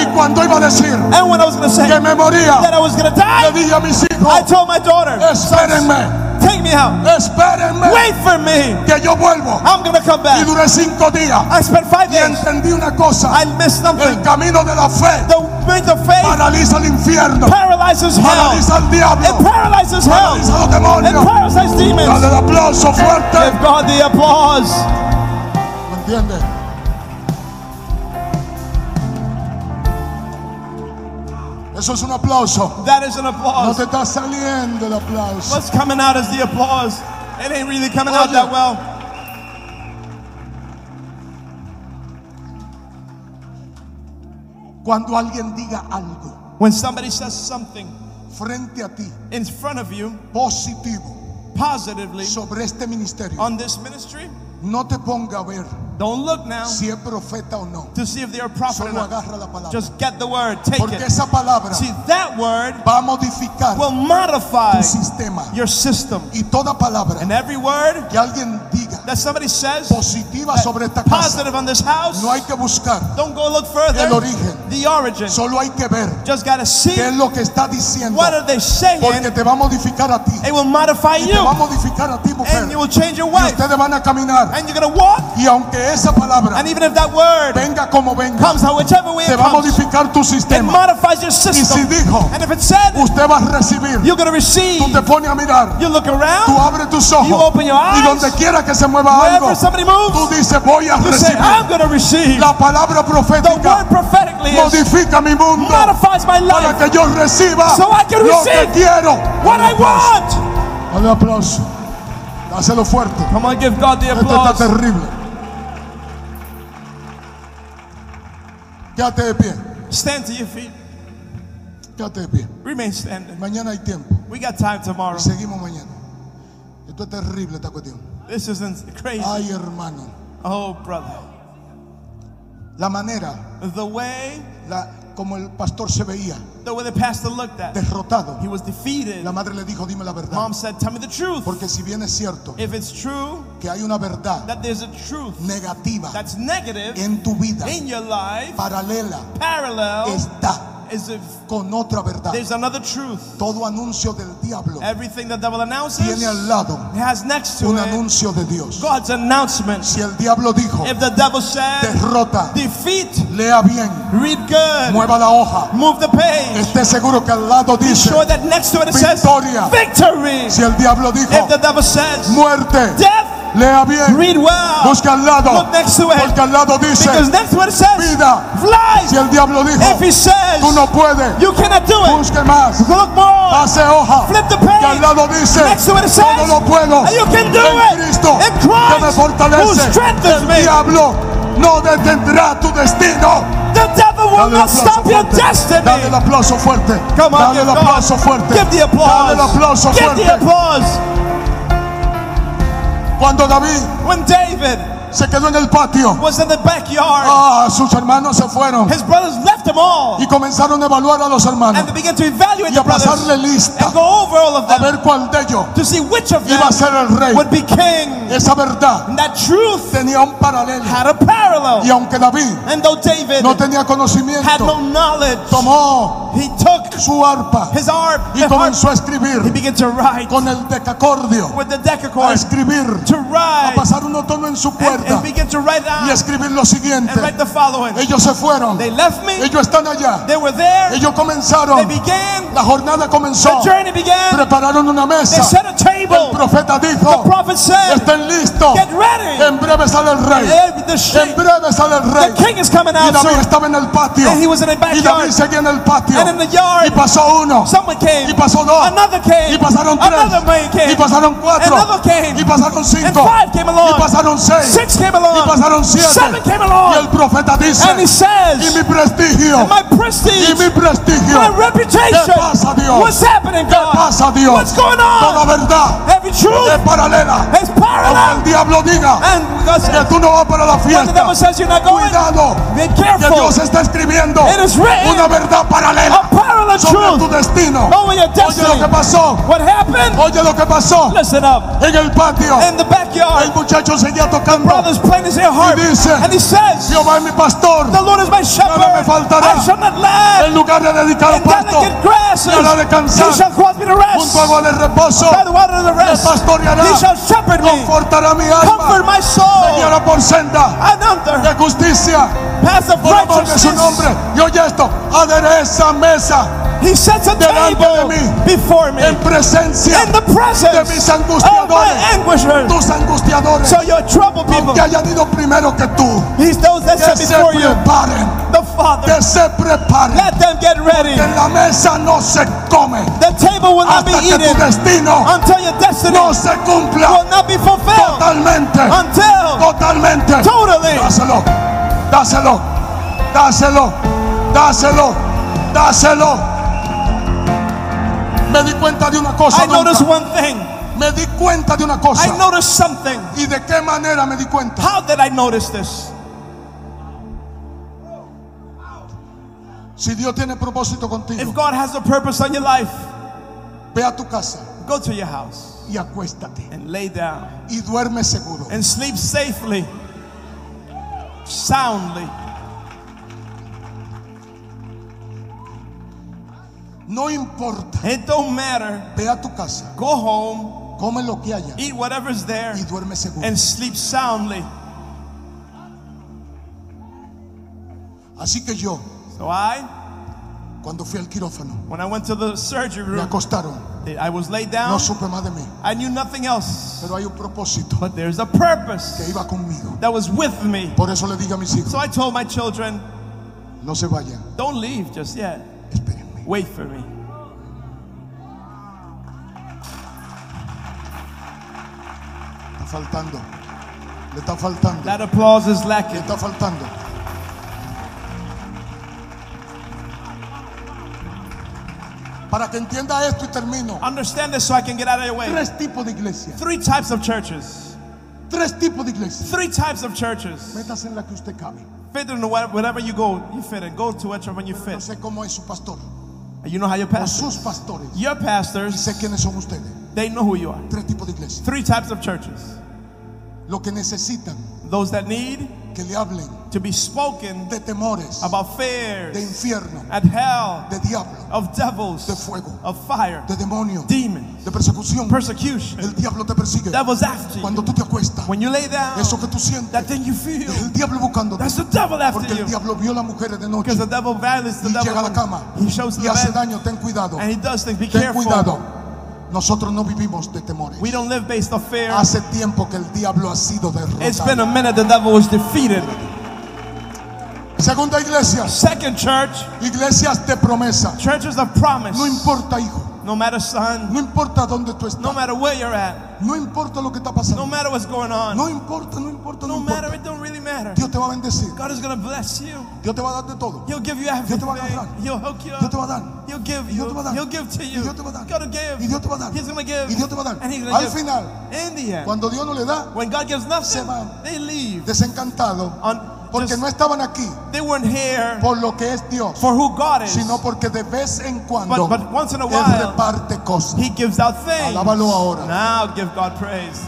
Y cuando iba a decir And when I was going to say que me moría, that I was going to le die, dije a mis I told my daughter, espérenme, take me out. espérenme, Wait for me. que yo vuelvo. I'm going to come Y back. duré cinco días I spent five y days. entendí una cosa, I missed el something. camino de la fe The way of faith paraliza el infierno, paralyzes hell. paraliza al It paralyzes hell. paraliza los It demonios. paralyzes Dale demons. el aplauso fuerte. Give God the applause. ¿Me entiendes? Eso es un aplauso. That is an No applause. te está saliendo el aplauso. What's coming out is the applause. It ain't really coming out that well. Cuando alguien diga algo When somebody says something frente a ti in front of you positivo positively sobre este ministerio, on this ministry, no te ponga a ver don't look now si es profeta o no. to see if they're a prophet Solo agarra la palabra. Just get the word, take Porque it. esa palabra See, that word va a modificar will modify tu sistema. your system. Y toda palabra And every word que alguien diga that somebody says positiva sobre esta casa, positive on this house, no hay que buscar, don't go look further. el origen. The origin. solo hay que ver Just gotta see qué es lo que está diciendo, what are they saying. porque te va a modificar a ti, It will modify y te va a you, modificar a ti, mujer. and you will change your Y wife, ustedes van a caminar, and you're gonna walk. y aunque esa palabra And even if that word venga como venga, comes out whichever way te it va a comes, modificar tu it sistema. modifies your Y si system. dijo, And if it said, usted va a recibir, you're gonna receive. tú te pones a mirar, You look tú around, abres tus You ojos, open your y eyes. donde quiera que se mueva algo, wherever somebody tú moves, dices, voy a recibir. La palabra profética modifica mi mundo para que yo reciba So I can lo que quiero. What I Dale aplauso. want. Dale aplauso. Dáselo fuerte. Come on, give God the Esto está terrible. Quédate de pie. Stand to your feet. Quédate de pie. Remain standing. Mañana hay tiempo. We got time tomorrow. Seguimos mañana. Esto es terrible esta cuestión. This isn't crazy. Ay, hermano. Oh, brother. La manera, The way, la, como el pastor se veía, the way the pastor looked at, derrotado. he was defeated. La madre le dijo, dime la verdad. Mom said, Tell me the truth. Porque si bien es cierto If it's true que hay una verdad that there's a truth negativa that's negative en tu vida, in your life, paralela, parallel está is if con otra verdad. there's another truth. Todo anuncio del diablo Everything the devil announces tiene al lado has next to un it anuncio de Dios. God's announcement. Si el diablo dijo, If the devil said, derrota, defeat, lea bien, read good, mueva la hoja, move the page. esté seguro que al lado dice, sure that next to it it says Victoria. victory. si el diablo dijo, If the devil says muerte, death, lea bien, read well. busca al lado, Look next to it. porque al lado dice, next to it says vida. Si el diablo dijo, If he says tú no puedes, you cannot do it, busque más, look more. pase hoja, Flip the que al page. lado dice, Next to it says todo lo puedo and you can do en it Cristo in que me fortalece. El me. diablo no detendrá tu destino. The devil will not stop your fuerte. Dale el destiny. aplauso fuerte. Come on, Dale el aplauso fuerte. Give the Dale el applause. aplauso Give the fuerte. applause. Cuando David When David se quedó en el patio, was in the backyard, ah, sus hermanos se fueron his brothers left him all y comenzaron a evaluar a los hermanos and they began to evaluate y a pasarle lista and go over all of a them ver cuál de ellos to see which of them iba a ser el rey. would be king. Esa verdad And that truth tenía un paralelo. had a parallel. Y aunque David And though David no tenía had conocimiento, no knowledge, tomó he took su arpa his harp, y comenzó a he escribir began to write con el decacordio, with the a decacord, escribir, to a write, pasar un otoño en su and, write y escribir lo and siguiente. write the following. Ellos se fueron, They left me, ellos están allá, they were there, ellos they comenzaron, began, la jornada comenzó, the journey began, prepararon una they mesa. set a El profeta dijo, estén listos, Get ready. en breve sale el rey, en breve sale el rey. the king is coming Y out David estaba en el patio, And he was in the y David seguía en el patio, And in the yard, y pasó uno, someone came. y pasó dos, Another came. y pasaron Another man tres, came. y pasaron cuatro, Another came. y pasaron And cinco, five came along. y pasaron seis, Six came along. y pasaron siete, Seven came y el along. profeta dice, And he y says, mi prestigio, My y prestige, mi prestigio, my reputation. ¿Qué pasa, Dios? What's happening, ¿qué God? pasa Dios? What's going Toda on? verdad Every truth es paralela, is aunque el parallel. diablo diga And que tú no vas para la the fiesta, devil says you're not going, cuidado, be que careful. Dios está escribiendo It is written una verdad paralela a parallel sobre tu truth destino. over your Oye lo destiny. que pasó, What happened? oye lo que pasó Listen up. en el patio. In the backyard, El muchacho seguía tocando. Playing his. Y dice, And he says, Jehová es mi pastor. The Lord is my shepherd. me faltará. I shall not lack. En lugar de dedicar pasto, grasses, me hará descansar. he shall cause me to junto a rest. agua de reposo, By the water of the me pastoreará, he shall shepherd me. confortará mi Comfort alma, my me soul. guiará por senda And under de justicia path of por amor de su nombre. righteousness, Y oye esto, adereza mesa he sets a de table mí. before me en presencia in the de presence mis of my angustiadores, tus angustiadores, So your troubled people, que hayan ido primero que tú, he's those that que se before you, preparen, the Father. que se preparen. Let them get ready. La mesa no se come The table will not be hasta que tu eaten destino until your destiny no se cumpla will not be fulfilled totalmente, until totalmente. totally. Dáselo, dáselo, dáselo, dáselo, dáselo. Me di cuenta de una cosa. I noticed one thing. Me di cuenta de una cosa. I noticed something. ¿Y de qué manera me di cuenta? How did I notice this? Si Dios tiene propósito If contigo, God has a purpose on your life, ve a tu casa go to your house. y acuéstate and lay down y duerme seguro. and sleep safely, soundly. No importa. It don't matter. Ve a tu casa, Go home, come lo que haya eat whatever's there, y duerme seguro. and sleep soundly. Así que yo, So I, cuando fui al quirófano, when I went to the surgery me room, acostaron. I was laid No down. supe más de mí. I knew nothing else. Pero hay un propósito But there's a que purpose iba conmigo. that was with me. Por eso le dije a mis hijos, So I told my children, no se vayan, don't leave just yet. Wait for me. Está faltando. Le está faltando. That applause is Le lacking. está faltando. Para que entienda esto y termino. Understand this so I can get out of your way. Tres tipos de iglesia. Three types of churches. Tres tipos de iglesia. Three types of churches. Métase en la que usted cabe. Fit in whatever wherever you go, you fit in. Go to whichever one you No fit. sé cómo es su pastor You know how your o pastor. sus pastores. Your Y pastors, sé quiénes son ustedes. they know who you are. Tres tipos de iglesia. Three types of churches. Lo que necesitan Those that need que le hablen to be spoken de temores, about de fears, infierno, and hell, de diablo, of devils, de fuego, of fire, de demonio, demons, de persecución. persecution. El diablo te persigue. Devil's after you. Cuando tú te acuestas, When you lay down, eso que tú sientes, that thing you feel, es el diablo buscándote. that's the devil after Porque el you. diablo vio a las mujeres de noche Because the devil violates the y llega a la devil. cama He shows y the hace daño. Ten cuidado. and he does things. Be Ten careful. cuidado. Nosotros no vivimos de temores. We don't live based on fear. Hace tiempo que el diablo ha sido It's been a derrotado. minute the devil was defeated. Segunda iglesia, Second church, iglesias de promesa. churches of promise. No importa, hijo. No matter son, No importa dónde tú no estás. matter where you're at, No importa lo que está no pasando. matter what's going on, No importa, no importa, no no matter, importa. it don't really matter. Dios te va a bendecir. God is going to bless you. Dios te va a dar de todo. He'll give you Dios te va a everything. agarrar. He'll hook you Dios te va a up. dar. He'll give Y Dios you. te va a dar. He'll give to you. Dios te va a dar. Gotta give. Y Dios te va a dar. He's going to give. Y Dios te va a dar. And he's Al going to give. final, In the end, cuando Dios no le da, when God gives Se nothing, van. they leave. Porque no estaban aquí they weren't here por lo que es Dios, for who God is. sino porque de vez en cuando But, but once in a Él while, reparte cosas. He gives out things. Alábalo ahora. Now give God praise.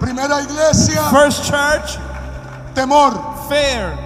Primera iglesia, First church, temor. fear.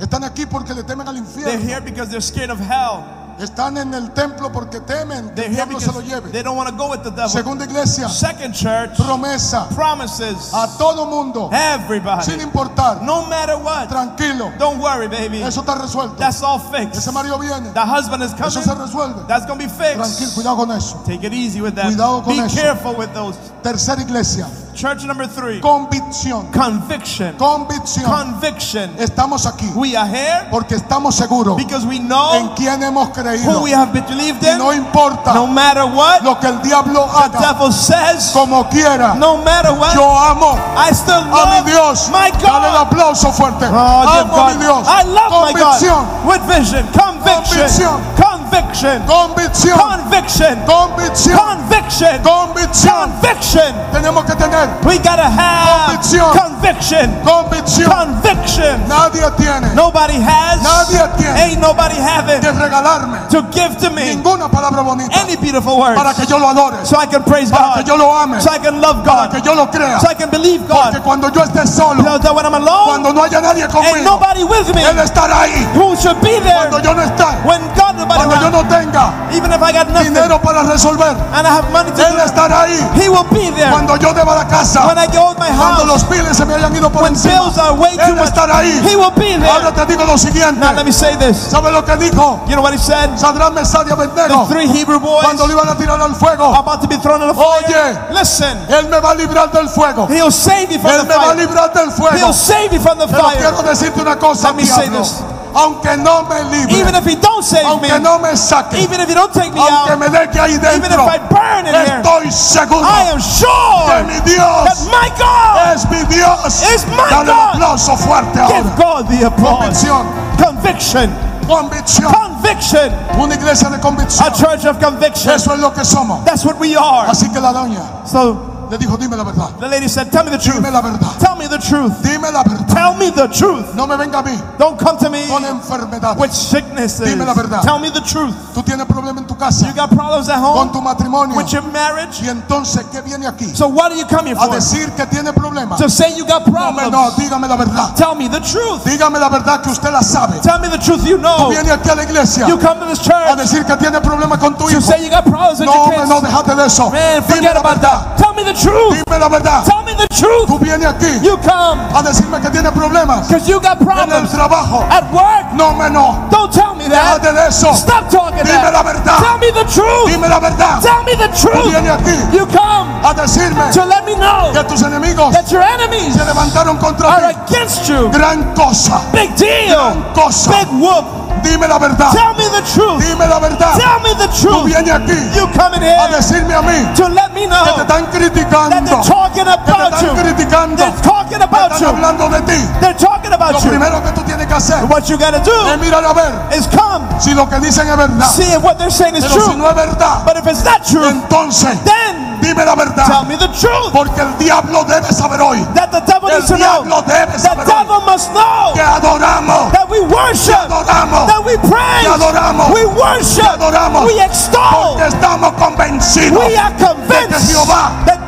Están aquí porque le temen al They're infierno. here because they're scared of hell. Están en el templo porque temen que They're el here diablo se lo because lleve. they don't want to go with the devil. Segunda iglesia, Second church, promesa promises. a todo mundo, sin Everybody. importar. No matter what. Tranquilo, Don't worry, baby. eso está resuelto. That's all fixed. Ese marido viene, The husband is eso se coming. resuelve. That's going to be Tranquilo, fixed. cuidado con eso. Take it easy with that. Cuidado con Be eso. careful with those. Tercera iglesia, Church number three, convicción. conviction. Convicción. Conviction. Estamos aquí We are here porque estamos seguros because we en know quién hemos who we have believed Y no in. importa No matter what lo que el diablo the haga, devil says, como quiera. no matter what, Yo amo I still a mi love Dios. my Dale el God. aplauso fuerte. Oh, Amo mi God. Dios. I love my Convicción. God. With vision, conviction, conviction, Convicción. conviction, Convicción. conviction, Convicción. conviction. Tenemos que tener We gotta have Convicción. conviction, convicción. conviction. Nadie tiene Nobody has, Nadie tiene ain't nobody having que regalarme to give to me ninguna palabra bonita any beautiful words para que yo lo adore, so I can praise para que God, yo lo ame, so I can love para que God, yo lo crea. so I can believe Porque God. cuando yo esté solo, So that when I'm alone, cuando no haya nadie ain't nobody with me Él estará ahí. who should be there Cuando yo no esté, when God nobody yo no tenga Even if I got nothing dinero para resolver, and I have money to Él estará ahí. He will be there. Cuando yo deba la casa, When I go to my cuando los piles se me hayan ido por when encima, bills are way too Él estará ahí. He will be Ahora there. te digo lo siguiente. Now let me say this. ¿Sabe lo que dijo You know what he said? Sadrán, Mesad y The Abednego three Hebrew boys cuando lo iban a tirar al fuego? about to be thrown in the fire. Oye. Listen, Él me va a librar del fuego. He'll save you from Él the me va a fire. librar del fuego. He'll save you from the Pero quiero fire. decirte una cosa, Let me say diablo. this. Aunque no me Even if He don't save me, no me saque, even if you don't take me aunque out, me deje ahí even if I burn in here, estoy seguro I am que sure mi that my God es mi Dios. is my Dale un God. aplauso fuerte Give ahora. God the applause. Convicción, Conviction, convicción, conviction, una iglesia de a church of conviction. Eso es lo que somos. That's what we are. Así que la doña So Le dijo, dime la verdad. The lady said, Tell me the truth. Dime la verdad. Tell me the truth. Dime la verdad. Tell me the truth. No me venga a mí Don't come to me con enfermedades. with sicknesses. Dime la verdad. Tell me the truth. Tú tienes problema en tu casa, You got problems at con home tu matrimonio. with your marriage. Y entonces, ¿qué viene aquí? So what do you come here A for? decir que tiene problemas. To say you got No, problems. no, dígame la verdad. Tell me the truth. Dígame la verdad que usted la sabe. Tell me the truth you know. Viene aquí a la iglesia You come to this a church decir que tiene problemas con tu to hijo. say you got problems with No, your kids. no, déjate de eso. Man, Dime forget la about verdad. that. Tell me the truth. Dime la verdad. Tell me the truth. Tú vienes aquí You come a decirme que tiene problemas because you got en el problems trabajo. at work. No, me no. Don't tell me that. Déjate de eso. Stop talking Dime that. la verdad. Tell me the truth. Dime la verdad. Tell me the Tú truth. vienes aquí You come a decirme to let me know que tus enemigos that your enemies se levantaron contra are ti. against you. Gran cosa. Big deal. Gran cosa. Big whoop. Dime la verdad. Tell me the truth. Dime la verdad. Tell me the Tú truth. vienes aquí You coming a here decirme a mí to let me que te know están that criticando. they're talking Que te about están you. criticando. They're talking about Están you. hablando de ti. They're talking Lo about you. primero que tú tienes que hacer What you gotta es do mirar a ver is come, si lo que dicen es verdad. see if what they're saying is Pero si true. no es verdad, But if it's not true, entonces then dime la tell verdad. me the truth. Porque el diablo debe saber hoy That the devil El diablo debe The saber hoy devil must know que adoramos, that we worship, adoramos, that we que praise, adoramos, we que worship, adoramos. we extol, Porque estamos convencidos we are convinced Jehová, that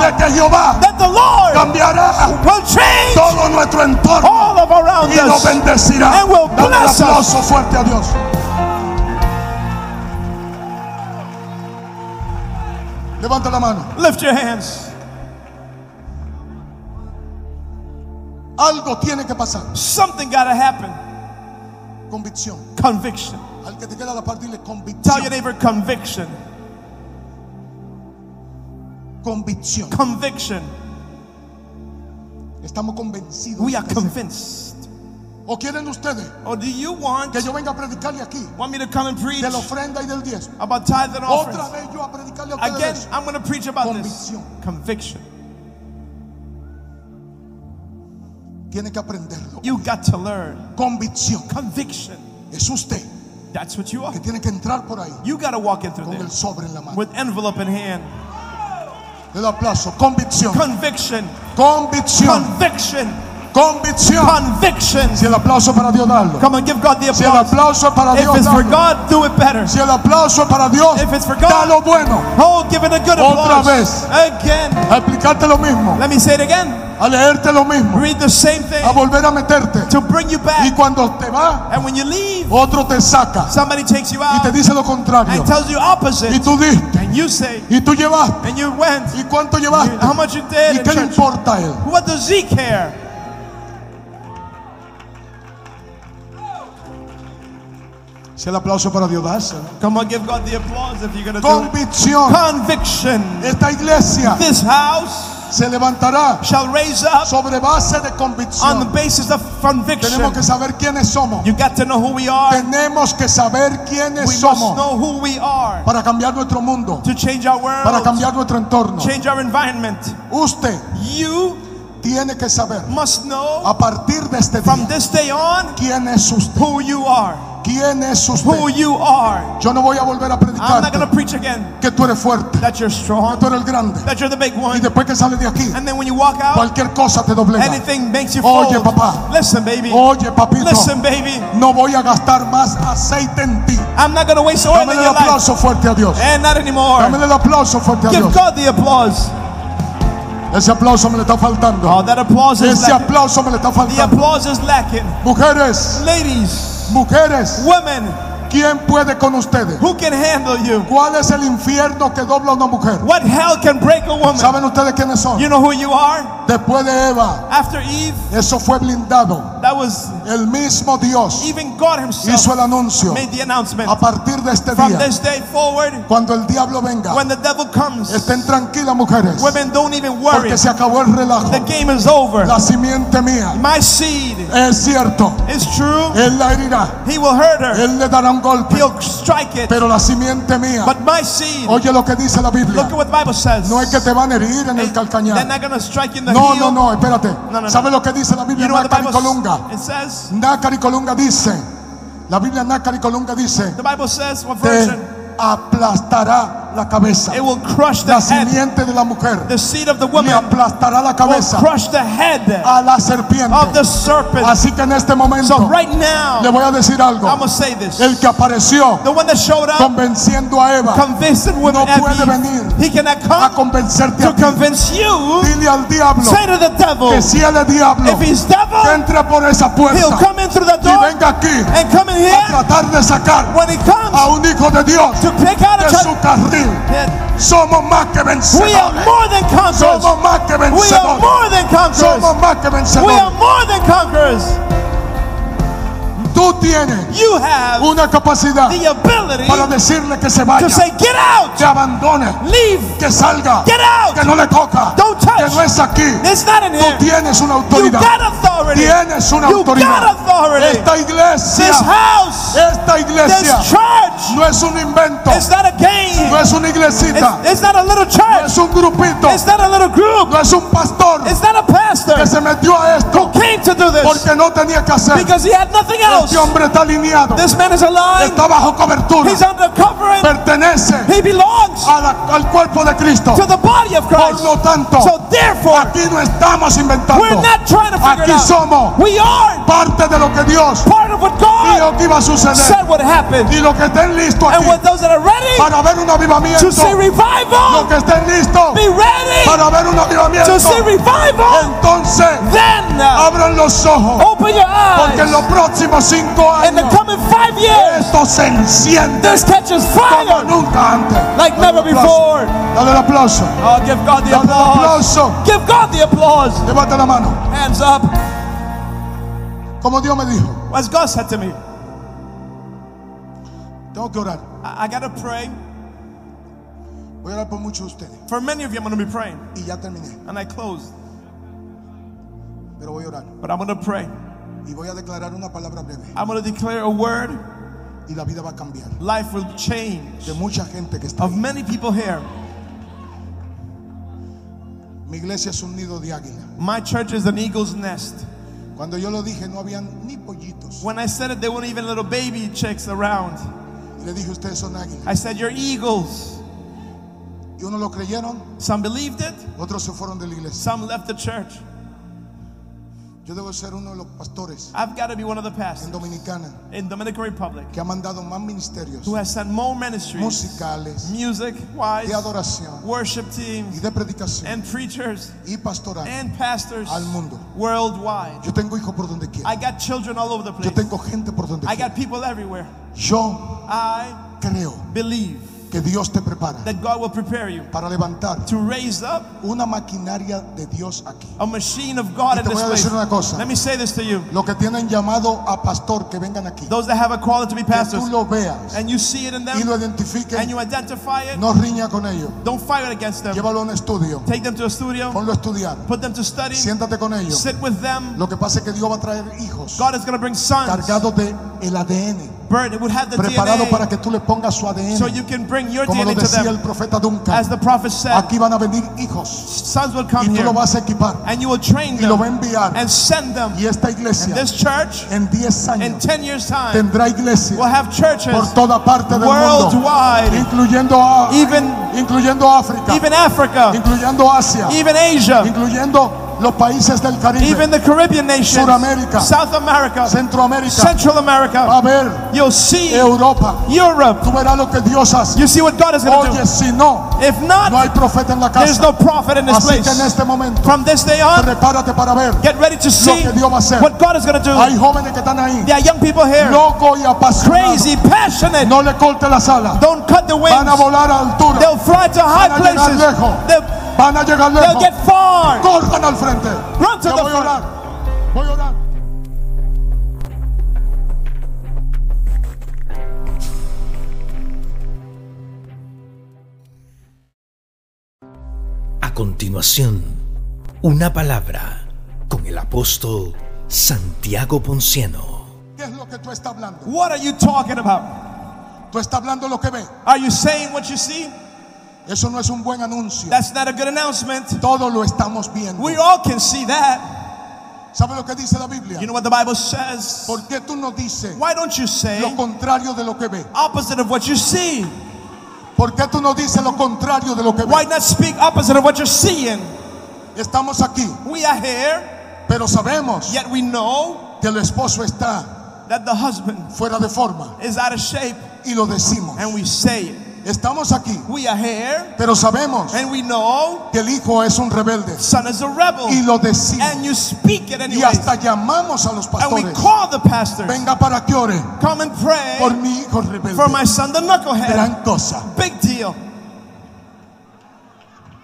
de que Jehová that the Lord cambiará will change todo nuestro entorno all of around y nos bendecirá. And will Dale un bless us. aplauso fuerte a Dios. Levanta la mano. Lift your hands. Algo tiene que pasar. Something gotta happen. Convicción. Conviction. Al que te queda la parte, dile Tell convicción. your neighbor conviction. Convicción. Conviction. Estamos convencidos. We are convinced. ¿O quieren ustedes Or do you want que yo venga a predicarle aquí want me to come and preach de la ofrenda y del diezmo? about tithe and Otra offerings? vez yo a predicarle a ustedes. Again, eso. I'm going to preach about this. Convicción. Conviction. Tiene que aprenderlo. You got to learn. Convicción. Conviction. Es usted That's what you are. que tiene que entrar por ahí You got to walk in through con there el sobre en la mano. with envelope in hand. El aplauso. Convicción. Conviction. Convicción. Conviction. Convicción. Conviction. Si el aplauso para Dios, darlo. Come on, give God the Si el applause. aplauso para If Dios, it's for. God, do it better. Si el aplauso para Dios, If it's for God- da lo bueno. Oh, give it a good Otra applause. vez. Again. A explicarte lo mismo. Let me say it again. A leerte lo mismo. Read the same thing A volver a meterte. to bring you Y back. cuando te va, And when you leave, otro te saca somebody takes you y out te dice lo contrario. and tells you Y opposite. tú diste. And you say, Y tú llevaste. and you went. ¿Y cuánto llevaste? How much you did ¿Y qué le importa a él? What does he care? Si el aplauso para Dios, dáselo. Come on, give God the applause if you're going to do it. Convicción. Conviction. Esta iglesia This house se levantará shall raise up sobre base de on the convicción. basis of conviction. Tenemos que saber quiénes somos. You got to know who we are. Tenemos que saber quiénes We must somos know who we are para cambiar nuestro mundo, to change our para cambiar nuestro entorno. change our environment. Usted You tiene que saber must know a partir de este from día this day on quién es usted. who you are. ¿Quién es Who usted? you are. Yo no voy a volver a I'm not going to predicarte preach again que tú eres fuerte, that you're strong, tú eres el grande. that you're the big Y one. después que sales de aquí, And then when you walk out, cualquier cosa te doblega. anything makes you Oye, fold. papá. Listen, baby. Oye, papito, Listen, baby. no voy a gastar más aceite en ti. I'm not going to waste oil Dame el life. aplauso fuerte a Dios. And not anymore. Dame el aplauso fuerte a Give Dios. God the applause. Ese aplauso me le está faltando. Oh, that applause is Ese lacking. aplauso me le está The faltando. applause is lacking. Mujeres, Ladies, mujeres, women, ¿quién puede con ustedes? who can handle you? ¿Cuál es el infierno que dobla una mujer? What hell can break a woman? ¿Saben ustedes quiénes son? You know who you are? Después de Eva, After Eve, eso fue blindado. that was El mismo Dios even God Himself hizo el anuncio. made the announcement. A partir de este From día, this day forward, cuando el diablo venga, when the devil comes, estén tranquilas mujeres, women don't even worry. porque se acabó el relajo. The game is over. La simiente mía My seed es cierto. is true. Él la herirá, He will hurt her. él le dará un golpe, He'll strike it. pero la simiente mía, But my seed, oye lo que dice la Biblia, look at what the Bible says. no es que te van a herir en el They're calcañar. not going to strike in the No, heel. no, no, espérate. No, no, no. ¿Sabe lo que dice la Biblia You know Nácar y Colunga? It says. Nácar y Colunga dice, la Biblia Nácar y Colunga dice, The Bible says what te version? Aplastará la cabeza. It will crush the La head. de la mujer The seed of the le woman aplastará la will cabeza crush the head a la serpiente. of the serpent. Así que en este momento So right le now, voy a decir algo. I'm say this. El que apareció The one that showed up, convenciendo a Eva no puede venir he cannot a convencerte a to ti. convince you. Dile al diablo Say to the devil, que si él es diablo, if he's que devil, entre por esa he'll puerta come in through the y venga aquí and come in a here. tratar de sacar When he a comes un hijo de Dios to pick out a de su child, Somos más que we are more than conquerors. Somos más que We are more than conquerors. Somos más que We are more than conquerors. Tú tienes You have una capacidad the ability para decirle que se vaya, to say, get out, que abandone, leave, que salga, get out. que no le toca, Don't touch. que no es aquí. It's not in Tú here. tienes una You autoridad. got authority. Tienes una You autoridad. got authority. Esta iglesia, This house, esta iglesia this church, no es un invento, it's not a game. no es una iglesita, It's, it's not a little no church. es un grupito, It's not a little group. no es un pastor It's not a pastor que se metió a esto who came to do this porque no tenía que hacer. because he had nothing else. Este hombre está alineado, This man is alive. está bajo cobertura, He's under covering. pertenece He belongs a la- al cuerpo de Cristo. to the body of Por Christ. lo tanto, So therefore, aquí no estamos inventando. we're not trying to figure Aquí it out. somos We are parte de lo que Dios part of what God dijo que iba a suceder. said would happen. Y los que estén listos And aquí with those that are ready para ver un avivamiento, to see los revival, que estén listos be ready para ver un avivamiento, to see revival. entonces Then uh, abran los ojos, open your porque en los eyes. próximos cinco In the años coming five years, esto se enciende this catches como fire nunca antes. like Dale never before. Dale el aplauso. Oh, give God the Dale applause. Give God the applause. Levanta la mano. Hands up. Como Dios me dijo, As God said to me, tengo que orar. I, I gotta pray. Voy a orar por muchos de ustedes. For many of you, I'm gonna be praying. Y ya terminé. And I close. Pero voy a orar. But I'm gonna pray. Y voy a declarar una palabra breve. I'm gonna declare a word. Y la vida va a cambiar. Life will change. De mucha gente que está Of ahí. many people here. Mi iglesia es un nido de águila. My church is an eagle's nest. Cuando yo lo dije, no habían ni pollitos. When I said it, there weren't even little baby chicks around. Y le dije, ustedes son águilas. I said, You're eagles. Y unos lo creyeron, Some believed it, otros se fueron de la iglesia. some left the church. Yo debo ser uno de los pastores I've got to be one of the en pastors Dominicana in Dominican Republic que ha mandado más ministerios who has sent more ministries, musicales, music wise, de adoración worship y teams, de predicación and preachers y pastoral. and pastors Al mundo. worldwide. Yo tengo hijos por donde quiera. I got children all over the Yo place. tengo gente por donde I quiera. got people everywhere. Yo I creo believe que Dios te prepara that God will prepare you para levantar to raise up una maquinaria de Dios aquí. a machine of God Y in te this voy a decir una cosa. Let me say this to you. Lo que tienen llamado a pastor que vengan aquí. Those that have a calling to be Que tú pastors lo veas and you see it in y lo them identifiques. and you identify it, No riña con ellos. don't fight against them. Llévalo a un estudio. Take them to a studio, Ponlo a estudiar. put them to study, Siéntate con ellos. sit with them. Lo que pasa es que Dios va a traer hijos God is going to bring sons. cargados de el ADN, Bird, it would have the preparado para que tú le pongas su ADN. so you can bring your Como lo DNA to decía el profeta Duncan, As the prophet said, aquí van a venir hijos sons will y come tú here lo vas a equipar and you will train y lo va a them enviar. and send them. Y esta And iglesia this church, en 10 in 10 years' time, tendrá iglesia will have churches por toda parte del mundo, worldwide, incluyendo, a- even, incluyendo África, even Africa, incluyendo Asia, even Asia, incluyendo los países del Caribe, even the Caribbean nations, Suramérica, South America, Centroamérica, Central va a America. ver You'll see Europa. Europe. Tú verás lo que Dios hace. You see what God is going to do. si no, If no not, hay profeta en la there's no prophet in this Así que en place. este momento, From this day on, prepárate para ver get ready to lo see que Dios va a hacer. what God is going to do. Hay jóvenes que están ahí, There are young people here, locos y crazy, passionate. No le corte las alas. Don't cut the Van a volar a altura. They'll fly to high Van a places. lejos. They'll, Van a llegar they'll lejos. get far. Corran al frente. Run to Yo the voy a orar. front. Voy a orar. A continuación, una palabra con el apóstol Santiago Ponciano. ¿Qué es lo que tú estás hablando? What are you talking about? Tú estás hablando lo que ves. Are you saying what you see? Eso no es un buen anuncio. That's not a good announcement. Todo lo estamos viendo. We all can see that. ¿Sabe lo que dice la Biblia? You know what the Bible says? ¿Por qué tú no dices Why don't you say lo contrario de lo que ves? opposite of what you see? ¿Por qué tú no dices lo contrario de lo que Why ves? not speak opposite of what you're seeing? Estamos aquí, We are here, pero sabemos yet we know que el esposo está that the husband fuera de forma is out of shape, y lo decimos. and we say it. Estamos aquí, We are here, pero sabemos and we know que el hijo es un rebelde son is a rebel, y lo decimos. and you speak it Y anyway. hasta llamamos a los And we pastores. call the pastors, Venga para que ore come and pray por mi hijo rebelde. for my son, the knucklehead. Gran cosa. Big deal.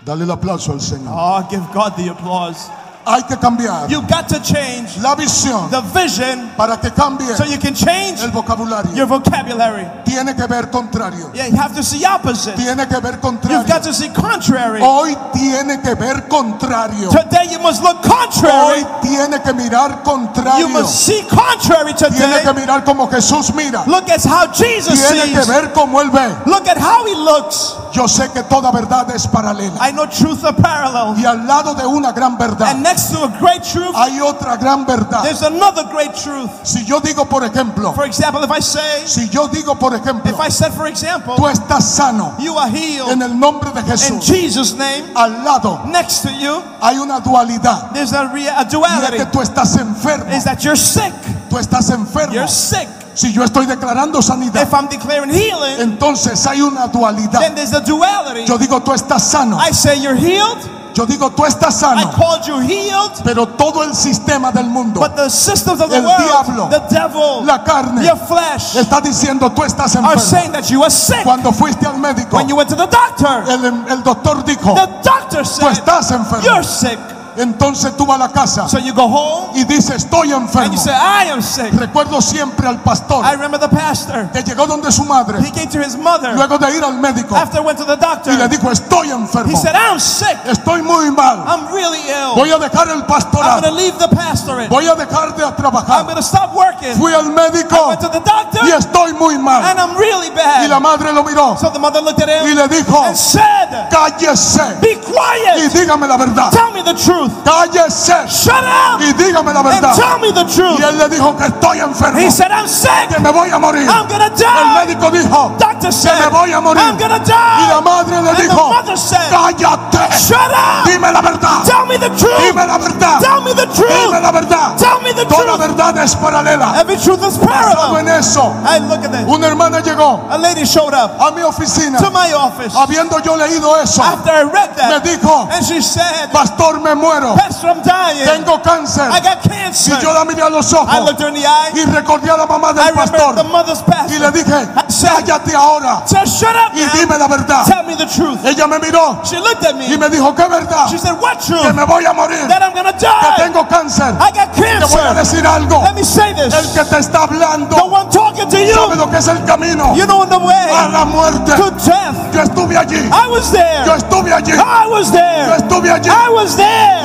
Dale el aplauso al Señor. Oh, give God the applause. Hay que cambiar You got to change la visión the vision para que cambie so you can change el vocabulario. your vocabulary. Tiene que ver contrario. Yeah, you have to see opposite. Tiene que ver You've contrario. got to see contrary. Hoy tiene que ver contrario. Today you must look Hoy contrary. tiene que mirar You contrario. must see contrary Tiene today. que mirar como Jesús mira. Look at how Jesus Tiene que sees. ver como Él ve. Look at how he looks. Yo sé que toda verdad es paralela. I know truth are parallel. Y al lado de una gran verdad And next to a great truth, hay otra gran verdad. there's another great truth. Si yo digo, por ejemplo, For example, if I say, si yo digo, por ejemplo, if I said, for example, tú estás sano you are healed en el nombre de in Jesús, Jesus' name, al lado next to you, hay una dualidad. there's a, a Y es duality. que tú estás enfermo. Is that you're sick? Tú estás enfermo. You're sick. Si yo estoy declarando sanidad, If I'm declaring healing, entonces hay una dualidad. then there's a duality. Yo digo, tú estás sano. I say you're healed. Yo digo, tú estás I sano. called you healed. Pero todo el sistema del mundo, But the systems of the El diablo, world, the devil, la carne, your flesh, está diciendo, tú estás are enfermo. saying that you are sick. Cuando fuiste al médico, When you went to the doctor, el, el doctor dijo, the doctor tú said, estás enfermo. You're sick. Entonces tú vas a la casa So you go home y dices, estoy and enfermo. you say, I am sick. Recuerdo siempre al pastor I remember the pastor. que llegó donde su madre, He came to his mother luego de ir al médico, after went to the doctor. y le dijo, estoy He enfermo. said, I'm sick. Estoy muy mal. I'm really ill. Voy a dejar el I'm going to pastorado. leave the pastorate. Voy a dejar de I'm trabajar. going to stop working. Fui al médico Went to the doctor y estoy muy mal. and I'm really Y la bad. madre lo miró So the mother looked at y him le dijo, and said, cállese Be y quiet. dígame la verdad. Tell me the truth. Cállese Shut up y dígame la and verdad. tell me the Y truth. él le dijo que estoy enfermo, He said, I'm sick. que me voy a morir. I'm going to El die. médico dijo Doctor que said, me voy a morir. I'm going to Y la die. madre le And dijo, said, cállate. Shut up. Dime la verdad. Tell me the truth. Dime la verdad. Tell me the Dime la verdad. Tell me the Toda verdad es paralela. Every truth is en parallel. eso, I look at una hermana llegó A lady showed up a mi oficina. to my office Habiendo yo leído eso, after I read me that. dijo, And she said, pastor, me muero. Pastor, I'm dying. Tengo cáncer. I got Y cancer. yo la miré a los I ojos looked her in the eye. y recordé a la mamá I del the pastor. mother's Y le pastor. dije, I cállate ahora said, shut up y dime la verdad. Tell me the truth. Ella me miró She looked at y me. me dijo, ¿qué verdad? She said, what Que truth? me voy a morir. That I'm going to Que die. tengo cáncer. I got Te voy a cancer. decir algo. Let me say this. El que te está The hablando one talking to sabe you, lo que es el camino you know the a way la muerte. to death. Yo estuve allí. I was Yo there. estuve allí. I was Yo there. estuve allí. I was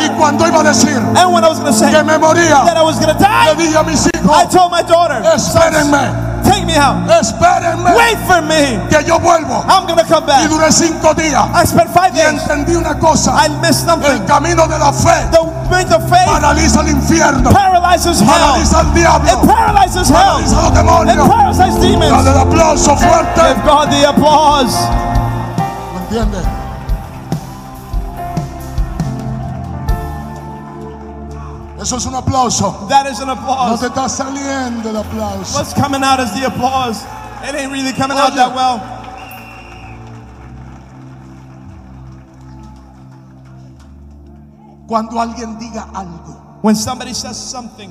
Y cuando iba a decir And when I was going to say que me moría, that I was going to le die, dije a mis I told my daughter, espérenme, take me out. espérenme, Wait for me. que yo vuelvo. I'm going to come Y back. duré cinco días. I spent five Y days. entendí una cosa. I missed something. El camino de la fe The way of faith paraliza el infierno. paralyzes hell. Paraliza al It paralyzes hell. Paraliza a los It demonios. paralyzes Dale demons. el aplauso fuerte. Give God the applause. ¿Me entiendes? Eso es un aplauso. That is an No applause. te está saliendo el aplauso. What's coming out is the applause. It ain't really coming out Oye. that well. Cuando alguien diga algo When somebody says something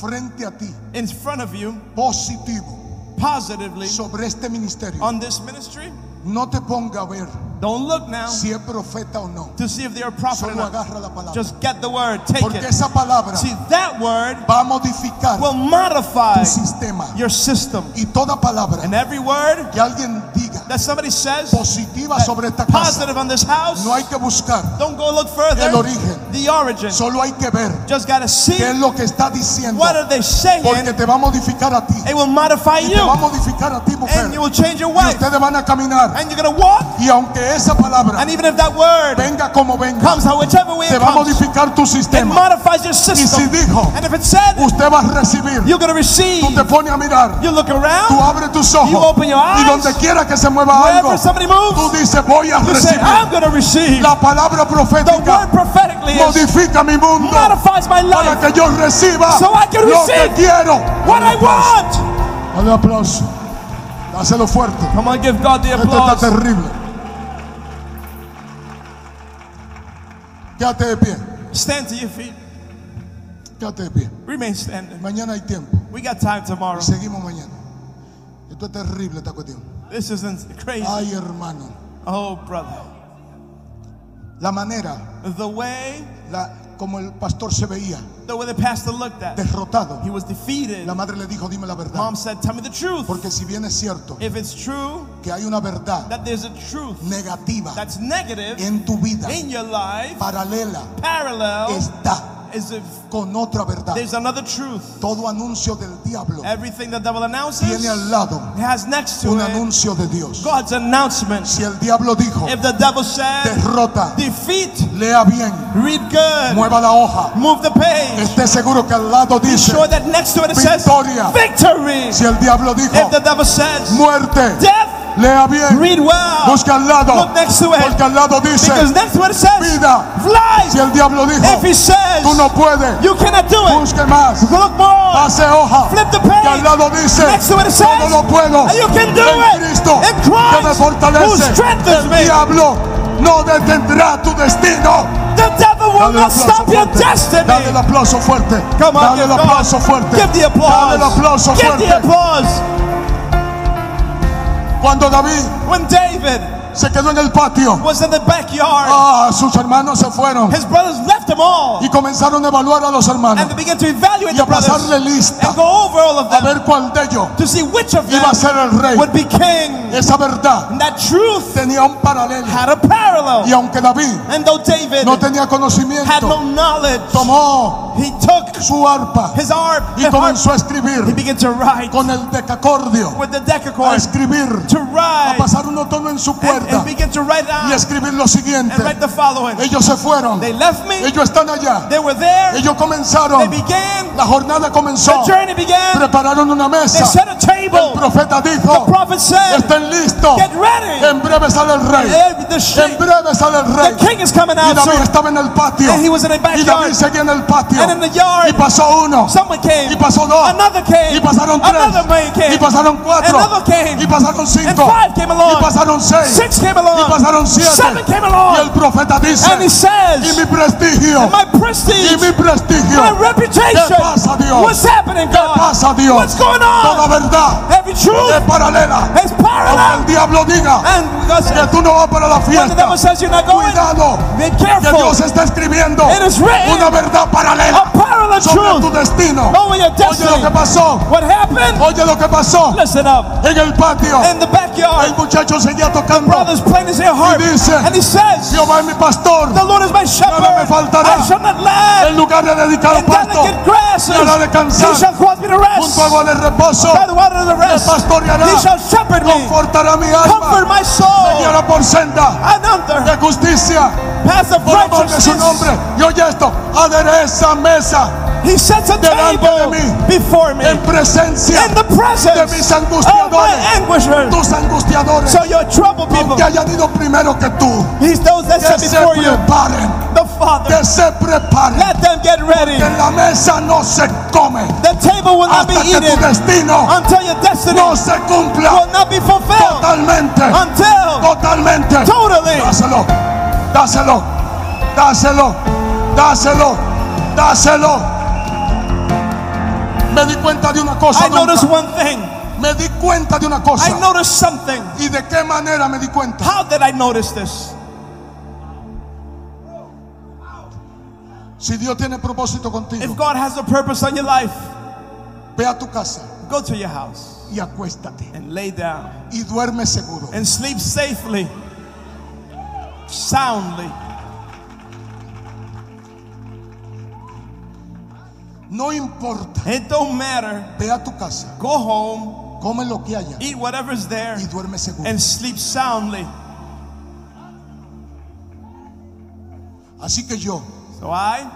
frente a ti in front of you positivo positively sobre este ministerio, on this ministry, no te ponga a ver don't look now si es profeta o no. to see if they're a prophet or Solo not. agarra la palabra. Just get the word, take Porque it. esa palabra See, that word va a modificar will modify tu sistema. your system. Y toda palabra And every word que alguien diga that somebody says positiva sobre esta casa, positive on this house, no hay que buscar don't go look el further. origen. the origin. Solo hay que ver Just gotta see qué es lo que está diciendo. what are they saying. Porque te va a modificar a ti. It will modify Y te va a you, modificar a ti, mujer. and you will change your Y wife, ustedes van a caminar. and you're gonna walk. Y aunque esa palabra And even if that word venga como venga, comes out whichever way te it va a modificar tu it sistema. modifies your Y si system. dijo, And if it said, usted va a recibir, you're gonna receive. tú te pones a mirar, You look tú around, abres tus You ojos open your y eyes. donde quiera que se mueva algo, somebody tú moves, dices, voy a say, recibir. Receive. La palabra The profética word prophetically is modifica mi mundo modifies my para life. que yo reciba So I can lo que receive quiero. What I want. Dale aplauso. Dáselo fuerte. Come on, give God the Esto está applause. terrible. Quédate de pie. Stand to your feet. Quédate de pie. Remain standing. Mañana hay tiempo. We got time tomorrow. Seguimos mañana. Esto es terrible esta cuestión. This isn't crazy. Ay, hermano. Oh, brother. La manera, The way, la, como el pastor se veía, the way the pastor looked at, derrotado. he was defeated. La madre le dijo, dime la verdad. Mom said, Tell me the truth. Porque si bien es cierto If it's true que hay una verdad that there's a truth negativa that's negative en tu vida, in your life, paralela, parallel está is if con otra verdad. there's another truth. Todo anuncio del diablo Everything the devil announces tiene al lado has next to un it anuncio de Dios. God's announcement. Si el diablo dijo, If the devil said derrota, defeat, lea bien, read good, mueva la hoja, move the page. esté seguro que al lado dice, sure that next to it it says Victoria. victory. si el diablo dijo, If the devil says muerte, death, lea bien, read well. busca al lado, Look next to it. porque al lado dice, Because next to it says vida. life. Si el diablo dijo, If he says tú no puedes, you cannot do it, busque más, look more. pase hoja, Flip the que al page. lado dice, Next to it says todo lo puedo and you can do en it Cristo in que me Christ who fortalece. strengthens El me. diablo no detendrá tu destino. The devil will Dale not stop your fuerte. Dale el destiny. aplauso fuerte. Come on, Dale give el aplauso fuerte. Give the Dale el applause. aplauso Give the fuerte. applause. Cuando David When David se quedó en el patio, was in the backyard, ah, sus hermanos se fueron his brothers left him all y comenzaron a evaluar a los hermanos and they began to evaluate y a pasarle lista and go over all of a them ver cuál de ellos to see which of them iba a ser el rey. would be king. Esa verdad And that truth tenía un paralelo. had a parallel. Y aunque David And though David no tenía had conocimiento, no knowledge, tomó he took su arpa his harp, y comenzó a he escribir began to write con el decacordio, with the a decacord, escribir, to a write, pasar un otoño en su and, write y escribir lo siguiente. and write the following. Ellos se fueron, They left me, ellos están allá, they were there, ellos they comenzaron, began, la jornada comenzó, the journey began, prepararon una they mesa. set a El profeta The dijo, prophet said, estén listos, en breve sale el rey, The, en breve sale el rey. the king is coming Y David estaba en el patio. And he was in the Y David seguía en el patio. And in the yard, Y pasó uno. someone came. Y pasó dos. Another came. Y pasaron tres. Another man came. Y pasaron cuatro. Another came. Y pasaron And cinco. five came along. Y pasaron seis. Six came along. Y pasaron siete. Seven came Y el along. profeta dice, And he y says, mi prestigio, My y prestige, mi prestigio. my reputation. ¿Qué pasa, Dios? What's happening, ¿Qué God? pasa, Dios? What's going Toda on? verdad Every truth es paralela. Aunque parallel. el diablo diga And que tú no vas para la when the fiesta, devil says you're not going, cuidado. be Que careful. Dios está escribiendo It is written. una verdad paralela Tu destino. your Oye lo que pasó. What happened? Oye lo que pasó Listen up. en el patio. In the backyard, El muchacho seguía tocando. brothers playing his ear harp. Y dice, And he says, Jehová es mi pastor. The Lord is my Nada me shepherd. faltará. I shall not lack. En lugar de dedicar In pasto delicate grasses, hará he shall cause me to rest. Junto a agua de reposo. By the water of the Me rest, pastoreará. he shall shepherd me. Confortará mi Comfort alma. my Me soul. guiará por senda de justicia. path of Por amor de su righteousness, nombre. Y oye esto. Adereza mesa he sets a delante de table mí. before me en presencia in the de presence mis of my angustiadores. anguishers. Tus angustiadores. So your troubled people, Que hayan ido primero que tú. he's those that Que se before you. preparen. The Father, Que se preparen. let them get ready. Que en la mesa no se come. The table will not be Hasta que tu eaten destino until your destiny no se cumpla. will not be fulfilled Totalmente. until Totalmente. totally. Dáselo. Dáselo. Dáselo. Dáselo. Dáselo. Me di cuenta de una cosa. I noticed one thing. Me di cuenta de una cosa. I noticed something. ¿Y de qué manera me di cuenta? How did I notice this? Si Dios tiene propósito contigo, If God has a purpose on your life, ve a tu casa go to your house y acuéstate and lay down y duerme seguro. and sleep safely, soundly. No importa. It don't matter. Ve a tu casa, Go home, come lo que haya eat whatever's there, y duerme seguro. and sleep soundly. Así que yo, So I,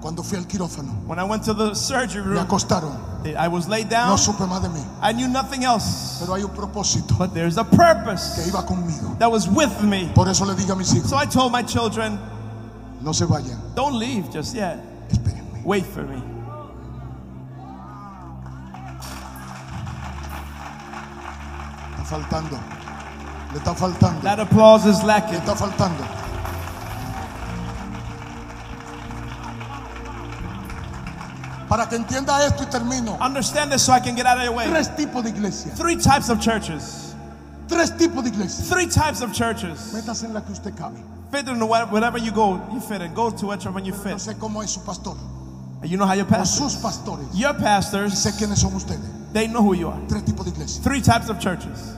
cuando fui al quirófano, when I went to the surgery me room, acostaron. I was laid No down. supe más de mí. I knew nothing else. Pero hay un propósito But there's a que purpose iba conmigo. that was with me. Por eso le dije a mis hijos, So I told my children, no se vayan, don't leave just yet. Wait for me. Está faltando. Le está faltando. That applause is Le lacking. está faltando. Para que entienda esto y termino. Understand this so I can get out of your way. Tres tipos de iglesias. Three types of churches. Tres tipos de iglesias. Three types of churches. Métase en la que usted cabe. Fit in whatever wherever you go, you fit in. Go to whichever you No sé cómo es su pastor. You know how your O pastor. sus pastores. Your pastors, Sé quiénes son ustedes. they know who you are. Tres tipos de iglesias. Three types of churches.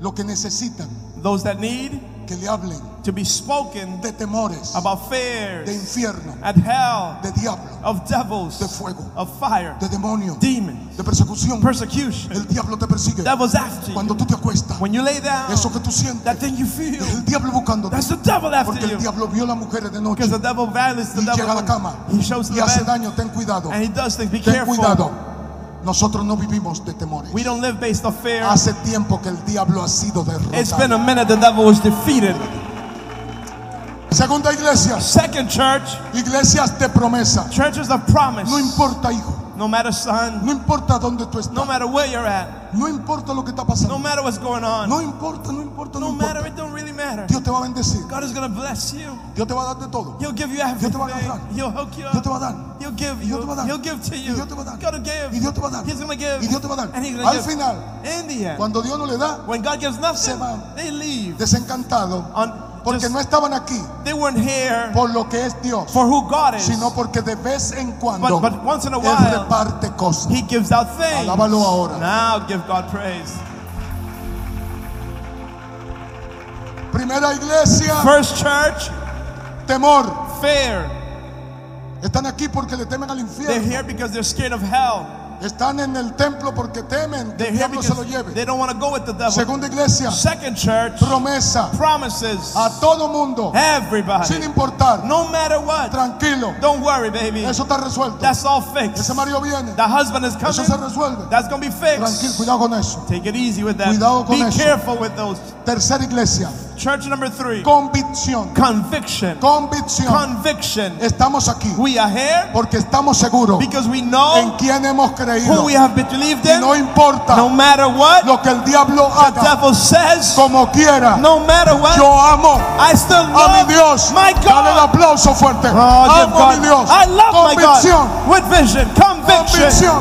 Lo que necesitan Those that need que le hablen to be spoken de temores, about de fears infierno, and hell, de diablo, of devils, de fuego, of fire, de demonio, demons, de persecución. persecution. El diablo te persigue. Devil's after you. Cuando tú te acuestas, When you lay down, eso que tú sientes, that thing you feel, es el diablo buscándote. that's the devil after Porque el you. diablo vio a las mujeres de noche Because the devil violates the y llega a la devil. cama He shows y the hace daño. Ten cuidado. and he does things. Be Ten careful. cuidado. Nosotros no vivimos de temores. We don't live based on fear. Hace tiempo que el diablo ha sido It's been derrotado. a minute the devil was defeated. Segunda iglesia, Second church, iglesias de promesa. churches of promise. No importa, hijo. No matter son, No importa dónde tú no estás. matter where you're at, No importa lo que está no pasando. matter what's going on, No importa, no importa, no no matter, importa. it don't really matter. Dios te va a bendecir. God is gonna bless you. Dios te va a dar de todo. He'll give you Dios te va a everything. agarrar. He'll hook you Dios te up. va a dar. He'll give Y Dios te va a you. dar. He'll give to you. Dios te va a dar. Gotta give. Y Dios te va a dar. He's gonna give. Y Dios te va a dar. And he's gonna Al give. final, In the end, cuando Dios no le da, when God gives Se nothing, van. they leave. desencantado, On, porque no estaban aquí they weren't here por lo que es Dios, for who God is, sino porque de vez en cuando but, but once in a Él while, reparte cosas. He gives out things. Alábalo ahora. Now give God praise. Primera iglesia, First church, temor. fear. Están aquí porque le temen al They're infierno. here because they're scared of hell. Están en el templo porque temen que el diablo se lo lleve. they don't want to go with the devil. Segunda iglesia, Second church, promesa promises a todo mundo, sin everybody. importar. No matter what. Tranquilo, Don't worry, baby. eso está resuelto. That's all fixed. Ese marido viene, The husband is eso se coming. resuelve. That's going to be Tranquilo, fixed. cuidado con eso. Take it easy with that. Cuidado con Be eso. careful with those. Tercera iglesia, Church number three, convicción. conviction. Convicción. Conviction. Estamos aquí We are here porque estamos seguros because we en know quién hemos who creído. we have believed Y in. no importa No matter what lo que el diablo the haga, devil says, como quiera. no matter what, Yo amo I still a mi love Dios. my Dale el God. aplauso fuerte. Oh, Amo a mi God. Dios. I love my Convicción. God. With vision, conviction,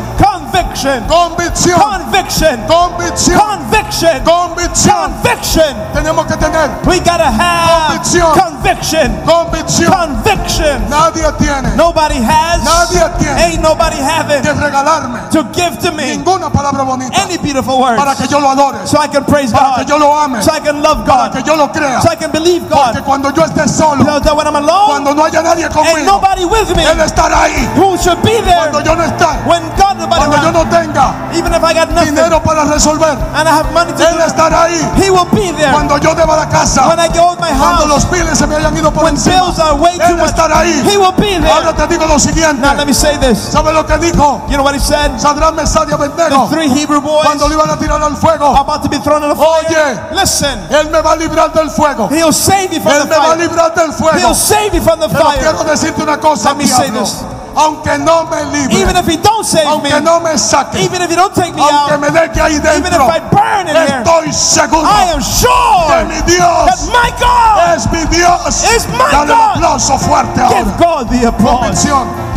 conviction, Convicción. conviction, Convicción. conviction, Convicción. conviction. Tenemos que tener We gotta have Convicción. conviction, convicción. conviction. Nadie tiene Nobody has, Nadie tiene ain't nobody having que regalarme to give to me ninguna palabra bonita any beautiful words para que yo lo adore, so I can praise para que God, yo lo ame, so I can love para que God, yo lo crea. so I can believe Porque God. cuando yo esté solo, So that when I'm alone, cuando no haya nadie ain't conmigo, nobody with me Él estará ahí. who should be there Cuando yo no esté, when God nobody cuando yo no tenga Even if I got nothing dinero para resolver, and I have money to Él estará ahí. He will be there. Cuando yo deba la casa, When I go my cuando house, los piles se me hayan ido por when encima, bills are way Él estará ahí. He will be Ahora there. te digo lo siguiente. Now let me say this. ¿Sabe lo que dijo You know what he said? Sadrán, Mesad y The Abednego three Hebrew boys cuando lo iban a tirar al fuego? about to be thrown in the fire. Oye. Listen, Él me va a librar del fuego. He'll save you from Él the me va a fire. librar del fuego. He'll save you from the Pero quiero fire. decirte una cosa, Let me say diablo. this. Aunque no me Even libre, if He don't save me, aunque no me saque, even if you don't take me aunque out, me deje ahí even if dentro, I burn in estoy seguro I am que sure mi that Dios my God es mi Dios. is my Dale un God. aplauso fuerte Give ahora. God the applause.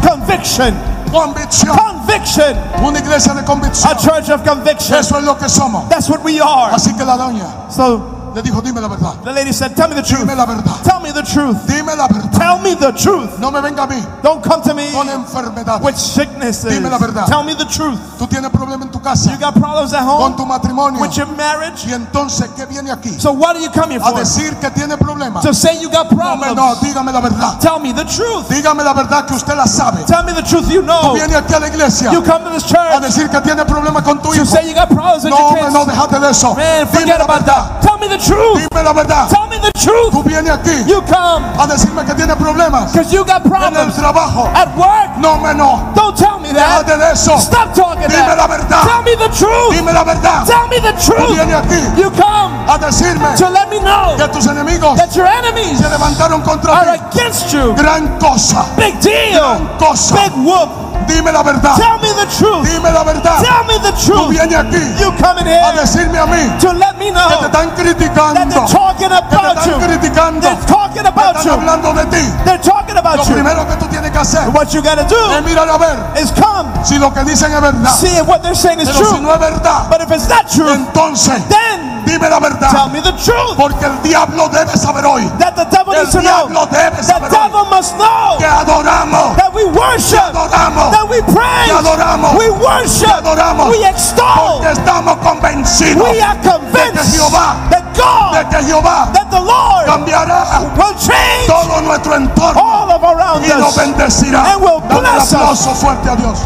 Conviction, convicción, conviction, una iglesia de a convicción. church of conviction. Eso es lo que somos. That's what we are. Así que la doña So Le dijo, dime la verdad. The lady said, Tell me the truth. Dime la verdad. Tell me the truth. Dime la verdad. Tell me the truth. No me venga a mí Don't come to me con enfermedades. with sicknesses. Dime la verdad. Tell me the truth. Tú tienes problema en tu casa, You got problems at con home tu matrimonio. with your marriage. Y entonces, ¿qué viene aquí? So what do you A for? decir que tiene problemas. To say you got No, problems. no, dígame la verdad. Tell me the truth. Dígame la verdad que usted la sabe. Tell me the truth you know. Viene aquí a la iglesia You come to this a church decir que tiene problemas con tu to hijo. say you got problems with No, your kids. no, déjate de eso. Man, Dime forget about that. Tell me the truth. Dime la verdad. Tell me the truth. Tú vienes aquí You come a decirme que tiene problemas because you got en el problems trabajo. at work. No, me no. Don't tell me that. Déjate de eso. Stop talking Dime that. la verdad. Tell me the truth. Dime la verdad. Tell me the Tú truth. vienes aquí You come a decirme to let me know que tus enemigos that your enemies se levantaron contra are ti. against you. Gran cosa. Big deal. Gran cosa. Big whoop. Dime la verdad. Tell me the truth. Dime la verdad. Tell me the Tú truth. vienes aquí You coming a here decirme a mí to let me que te know están that criticando. they're talking Que te about están you. criticando. They're talking Que about están you. hablando de ti. They're talking Lo about you. primero que tú tienes que hacer What you gotta es do mirar a ver is come, si lo que dicen es verdad. see if what they're saying is Pero si true. no es verdad, But if it's not true, entonces then dime la tell verdad. me the truth. Porque el diablo debe saber hoy That the devil El needs to know. diablo debe The saber hoy devil must know que adoramos, that we worship, adoramos, that we que praise, adoramos, we que worship, adoramos. we extol. Porque estamos convencidos We are convinced Jehová, that de God, que Jehová that the Lord cambiará will change todo nuestro entorno all of around y nos us. bendecirá. And will Dame un bless us. aplauso fuerte a Dios.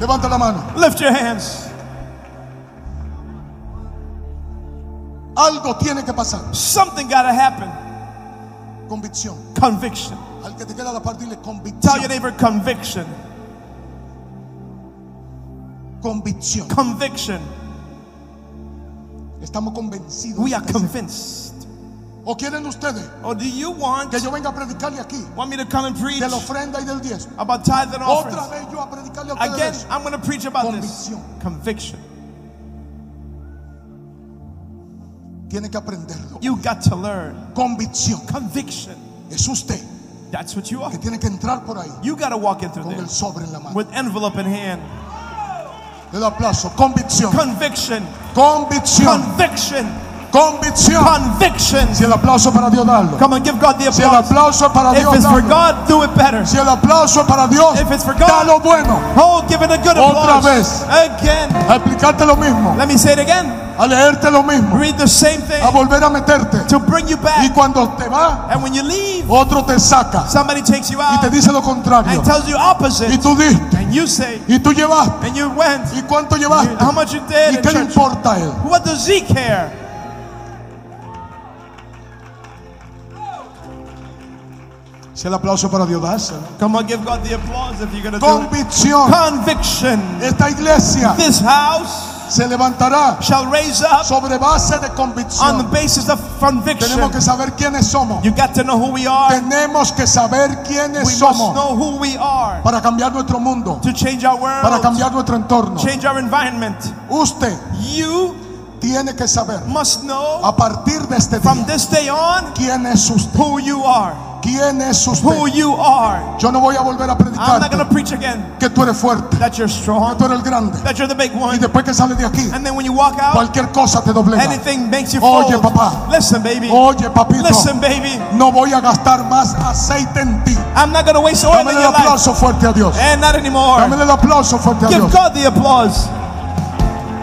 Levanta la mano. Lift your hands. Algo tiene que pasar. Something got to happen. Convicción. Conviction. Al que te queda la parte dile Tell your convicción. neighbor conviction. Convicción. Conviction. Estamos convencidos. We are convinced. ¿O quieren ustedes Or do you want que yo venga a predicarle aquí want me to come and preach de la ofrenda y del diezmo? about tithe and Otra offerings? vez yo a predicarle a ustedes. Again. I'm going to preach about this. Convicción. Conviction. Tiene que aprenderlo. You got to learn. Convicción. Conviction. Es usted That's what you are. que tiene que entrar por ahí You got to walk in through con there el sobre en la mano. with envelope in hand. Aplauso. Convicción. Conviction. Convicción. Conviction. Convicción. Conviction. Si el aplauso para Dios, darlo. Come on, give God the Si el applause. aplauso para If Dios, it's for. God, do it better. Si el aplauso para Dios, If it's for God- dalo bueno. Oh, give it a good Otra applause. vez. Again. A explicarte lo mismo. Let me say it again. A leerte lo mismo. Read the same thing A volver a meterte. to bring you Y back. cuando te va, And when you leave, otro te saca somebody takes you y out te dice lo contrario. and tells you Y opposite. tú diste. And you say, Y tú llevaste. and you went. ¿Y cuánto llevaste? How much you did ¿Y qué le importa a él? What does he care? Si el aplauso para Dios, dáselo. Come on, give God the applause if you're going to do it. Convicción. Conviction. Esta iglesia This house se levantará shall raise up sobre base de on the convicción. basis of conviction. Tenemos que saber quiénes somos. You got to know who we are. Tenemos que saber quiénes We must somos know who we are para cambiar nuestro mundo, to change our para world, cambiar nuestro entorno. change our environment. Usted You tiene que saber must know a partir de este from día this day on quién es usted. who you are. ¿Quién es Who you are. Yo no voy a volver a I'm not going to predicarte preach again que tú eres fuerte, that you're que strong, tú eres el grande. that you're the big Y one. después que sales de aquí, And then when you walk out, cualquier cosa te doblega. anything makes you Oye, fold. papá. Listen, baby. Oye, papito, Listen, baby. no voy a gastar más aceite en ti. I'm not going to waste oil Dame el your life. aplauso fuerte a Dios. And not anymore. Dame el aplauso fuerte a Give Dios. God the applause.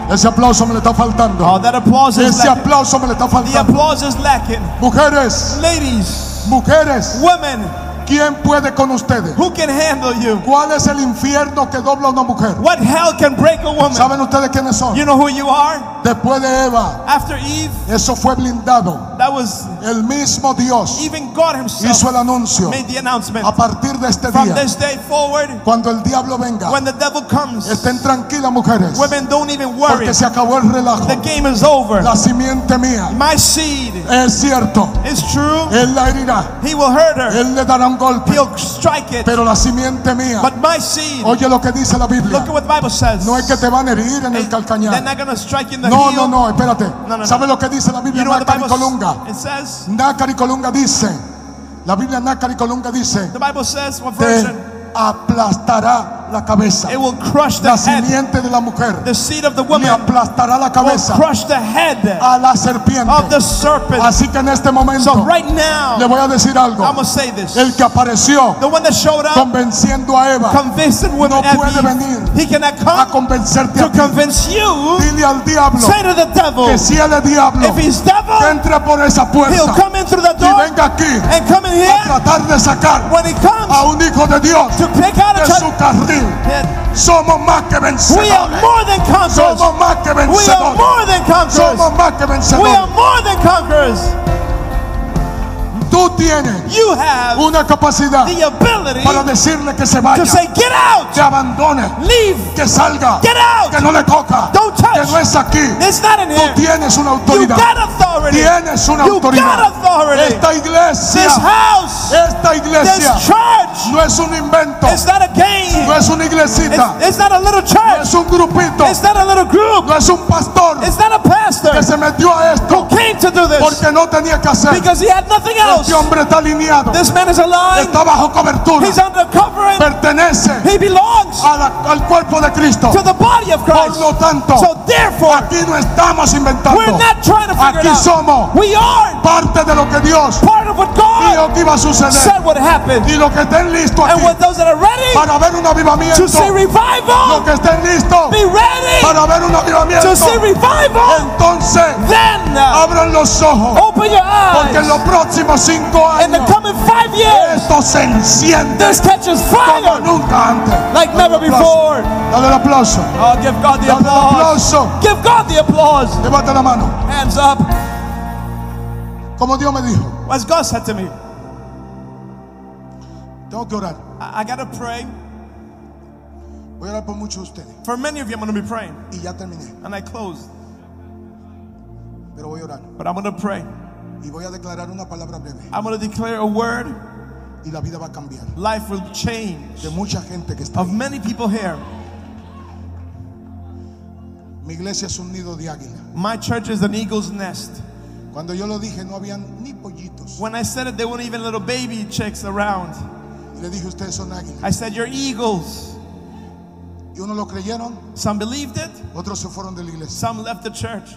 Ese aplauso me le está faltando. Oh, that applause is Ese lacking. aplauso me le está The faltando. applause is lacking. Mujeres, Ladies, mujeres, women, ¿quién puede con ustedes? who can handle you? ¿Cuál es el infierno que dobla una mujer? What hell can break a woman? ¿Saben ustedes quiénes son? You know who you are? Después de Eva, After Eve, eso fue blindado. that was El mismo Dios even God Himself hizo el anuncio. made the announcement. A partir de este From día, this day forward, cuando el diablo venga, when the devil comes, estén tranquilas mujeres, women don't even worry. porque se acabó el relajo. The game is over. La simiente mía My seed es cierto. is true. Él la herirá, He will hurt her. él le dará un golpe, He'll strike it. pero la simiente mía, But my seed, oye lo que dice la Biblia, look at what the Bible says. no es que te van a herir en el They're calcañar. not going to strike you in the No, heel. no, no, espérate. No, no, no. ¿Sabe lo que dice la Biblia You know Colunga? It says. Nácar y Colunga dice, la Biblia Nácar y Colunga dice, The Bible says what te version? Aplastará la cabeza. It will crush the La head. de la mujer The seed of the le woman aplastará la will cabeza crush the head a la serpiente. of the serpent. Así que en este momento So right now, le voy a decir algo. I'm say this. El que apareció The one that showed up, convenciendo a Eva no puede venir he cannot a convencerte to a ti. convince you. Dile al diablo Say to the devil, que si él es diablo, if he's que devil, entre por esa he'll puerta come in through the y door venga aquí and come in a here. tratar de sacar When he a comes un hijo de Dios to pick out a su child, carril. Somos más que we are more than conquerors. Somos más que We are more than conquerors. Somos más que We are more than conquerors. Tú tienes You have una capacidad the ability para decirle que se vaya, to say, get out, que abandone, leave, que salga, get out. que no le toca, Don't touch. que no es aquí. It's not in Tú here. tienes una You autoridad. got authority. Tienes una You autoridad. got authority. Esta iglesia, This house, esta this iglesia church, no es un invento, it's not a game. no es una iglesita, It's, it's not a little no church. es un grupito, It's not a little group. no es un pastor It's not a pastor que se metió a esto who came to do this porque no tenía que hacer. because he had nothing else. Este hombre está alineado, This man is alive. está bajo cobertura, He's under covering. pertenece He belongs a la- al cuerpo de Cristo. to the body of Por Christ. lo tanto, So therefore, aquí no estamos inventando. we're not trying to figure Aquí it out. somos We are parte de lo que Dios part of what God dijo que iba a suceder. said. Y los que estén listos And aquí with those that are ready para ver un avivamiento, to see los revival, que estén listos be ready para ver un avivamiento, to see revival. entonces Then uh, abran los ojos, open your porque en los eyes. próximos cinco In the coming five years, esto se enciende this catches como fire nunca antes. like Dale never before. Dale el aplauso. Oh, give God the Dale el applause. aplauso. Give God the applause. Levanta la mano. Hands up. Como Dios me dijo, As God said to me, tengo que orar. I, I gotta pray. Voy a orar por muchos de ustedes. For many of you, I'm gonna be praying. Y ya terminé. And I close. Pero voy a orar. But I'm gonna pray. Y voy a declarar una palabra breve. I'm gonna declare a word. Y la vida va a cambiar. Life will change. De mucha gente que está Of ahí. many people here. Mi iglesia es un nido de águila. My church is an eagle's nest. Cuando yo lo dije, no habían ni pollitos. When I said it, there weren't even little baby chicks around. Y le dije, ustedes son águilas. I said, You're eagles. Y unos lo creyeron, Some believed it, otros se fueron de la iglesia. some left the church.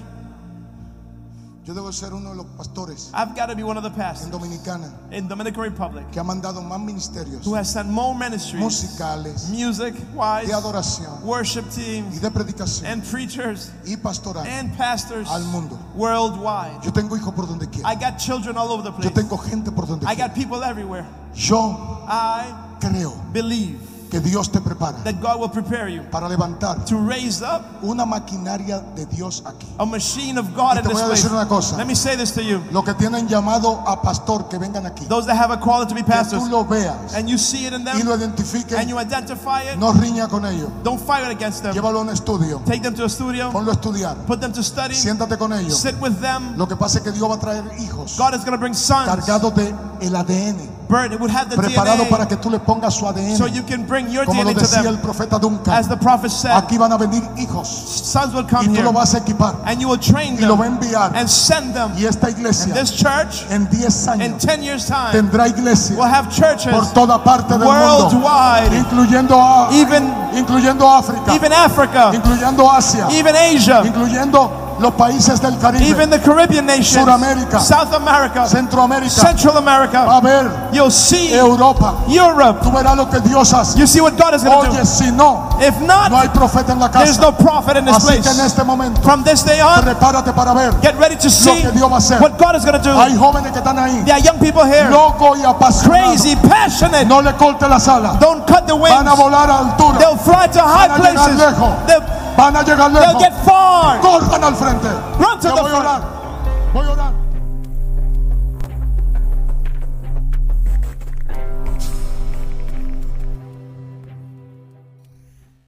Yo debo ser uno de los pastores I've got to be one of the en pastors Dominicana in Dominican Republic que ha mandado más ministerios who has sent more ministries, musicales, music wise, de adoración worship y teams, de predicación and preachers y pastoral. and pastors Al mundo. worldwide. Yo tengo hijos por donde quiera. I got children all over the Yo place. tengo gente por donde I quiera. got people everywhere. Yo I creo believe que Dios te prepara that God will prepare you para levantar to raise up una maquinaria de Dios aquí. a machine of God Y in te this voy a decir una cosa. Let me say this to you. Lo que tienen llamado a pastor que vengan aquí. Those that have a call to be Que pastors tú lo veas and you see it in y lo them identifiques. and you identify it, No riña con ellos. don't fight against them. Llévalo a un estudio. Take them to a studio, Ponlo a estudiar. put them to study, Siéntate con ellos. sit with them. Lo que pasa es que Dios va a traer hijos God is going to bring sons. cargados de el ADN, It would have the preparado para que tú le pongas su ADN. so you can bring your Como lo DNA to decía el them. profeta Duncan. As the prophet said, Aquí van a venir hijos sons will y come tú here lo vas a equipar and you will train y lo va a them enviar. and send them. Y esta iglesia This church, en 10 in años 10 years' time, tendrá iglesia will have churches por toda parte del mundo, worldwide, incluyendo a, even, incluyendo África, even Africa, incluyendo Asia, even Asia, incluyendo los países del Caribe, even the Caribbean nations, Suramérica, South America, Centroamérica, Central va a America. ver You'll see Europa. Europe. Tú verás lo que Dios hace. You see what God is going to do. si no, If no not, hay profeta en la there's no prophet in this Así que en place. este momento, From this day on, prepárate para ver get ready to lo see que Dios va a hacer. what God is going to do. Hay jóvenes que están ahí, There are young people here, locos y crazy, passionate. No le corte las alas. Don't cut the Van a volar a altura. They'll fly to high Van a places. lejos. They'll, Van a llegar they'll get far. Corran al frente. Run to Yo the voy a front. orar. Voy a orar.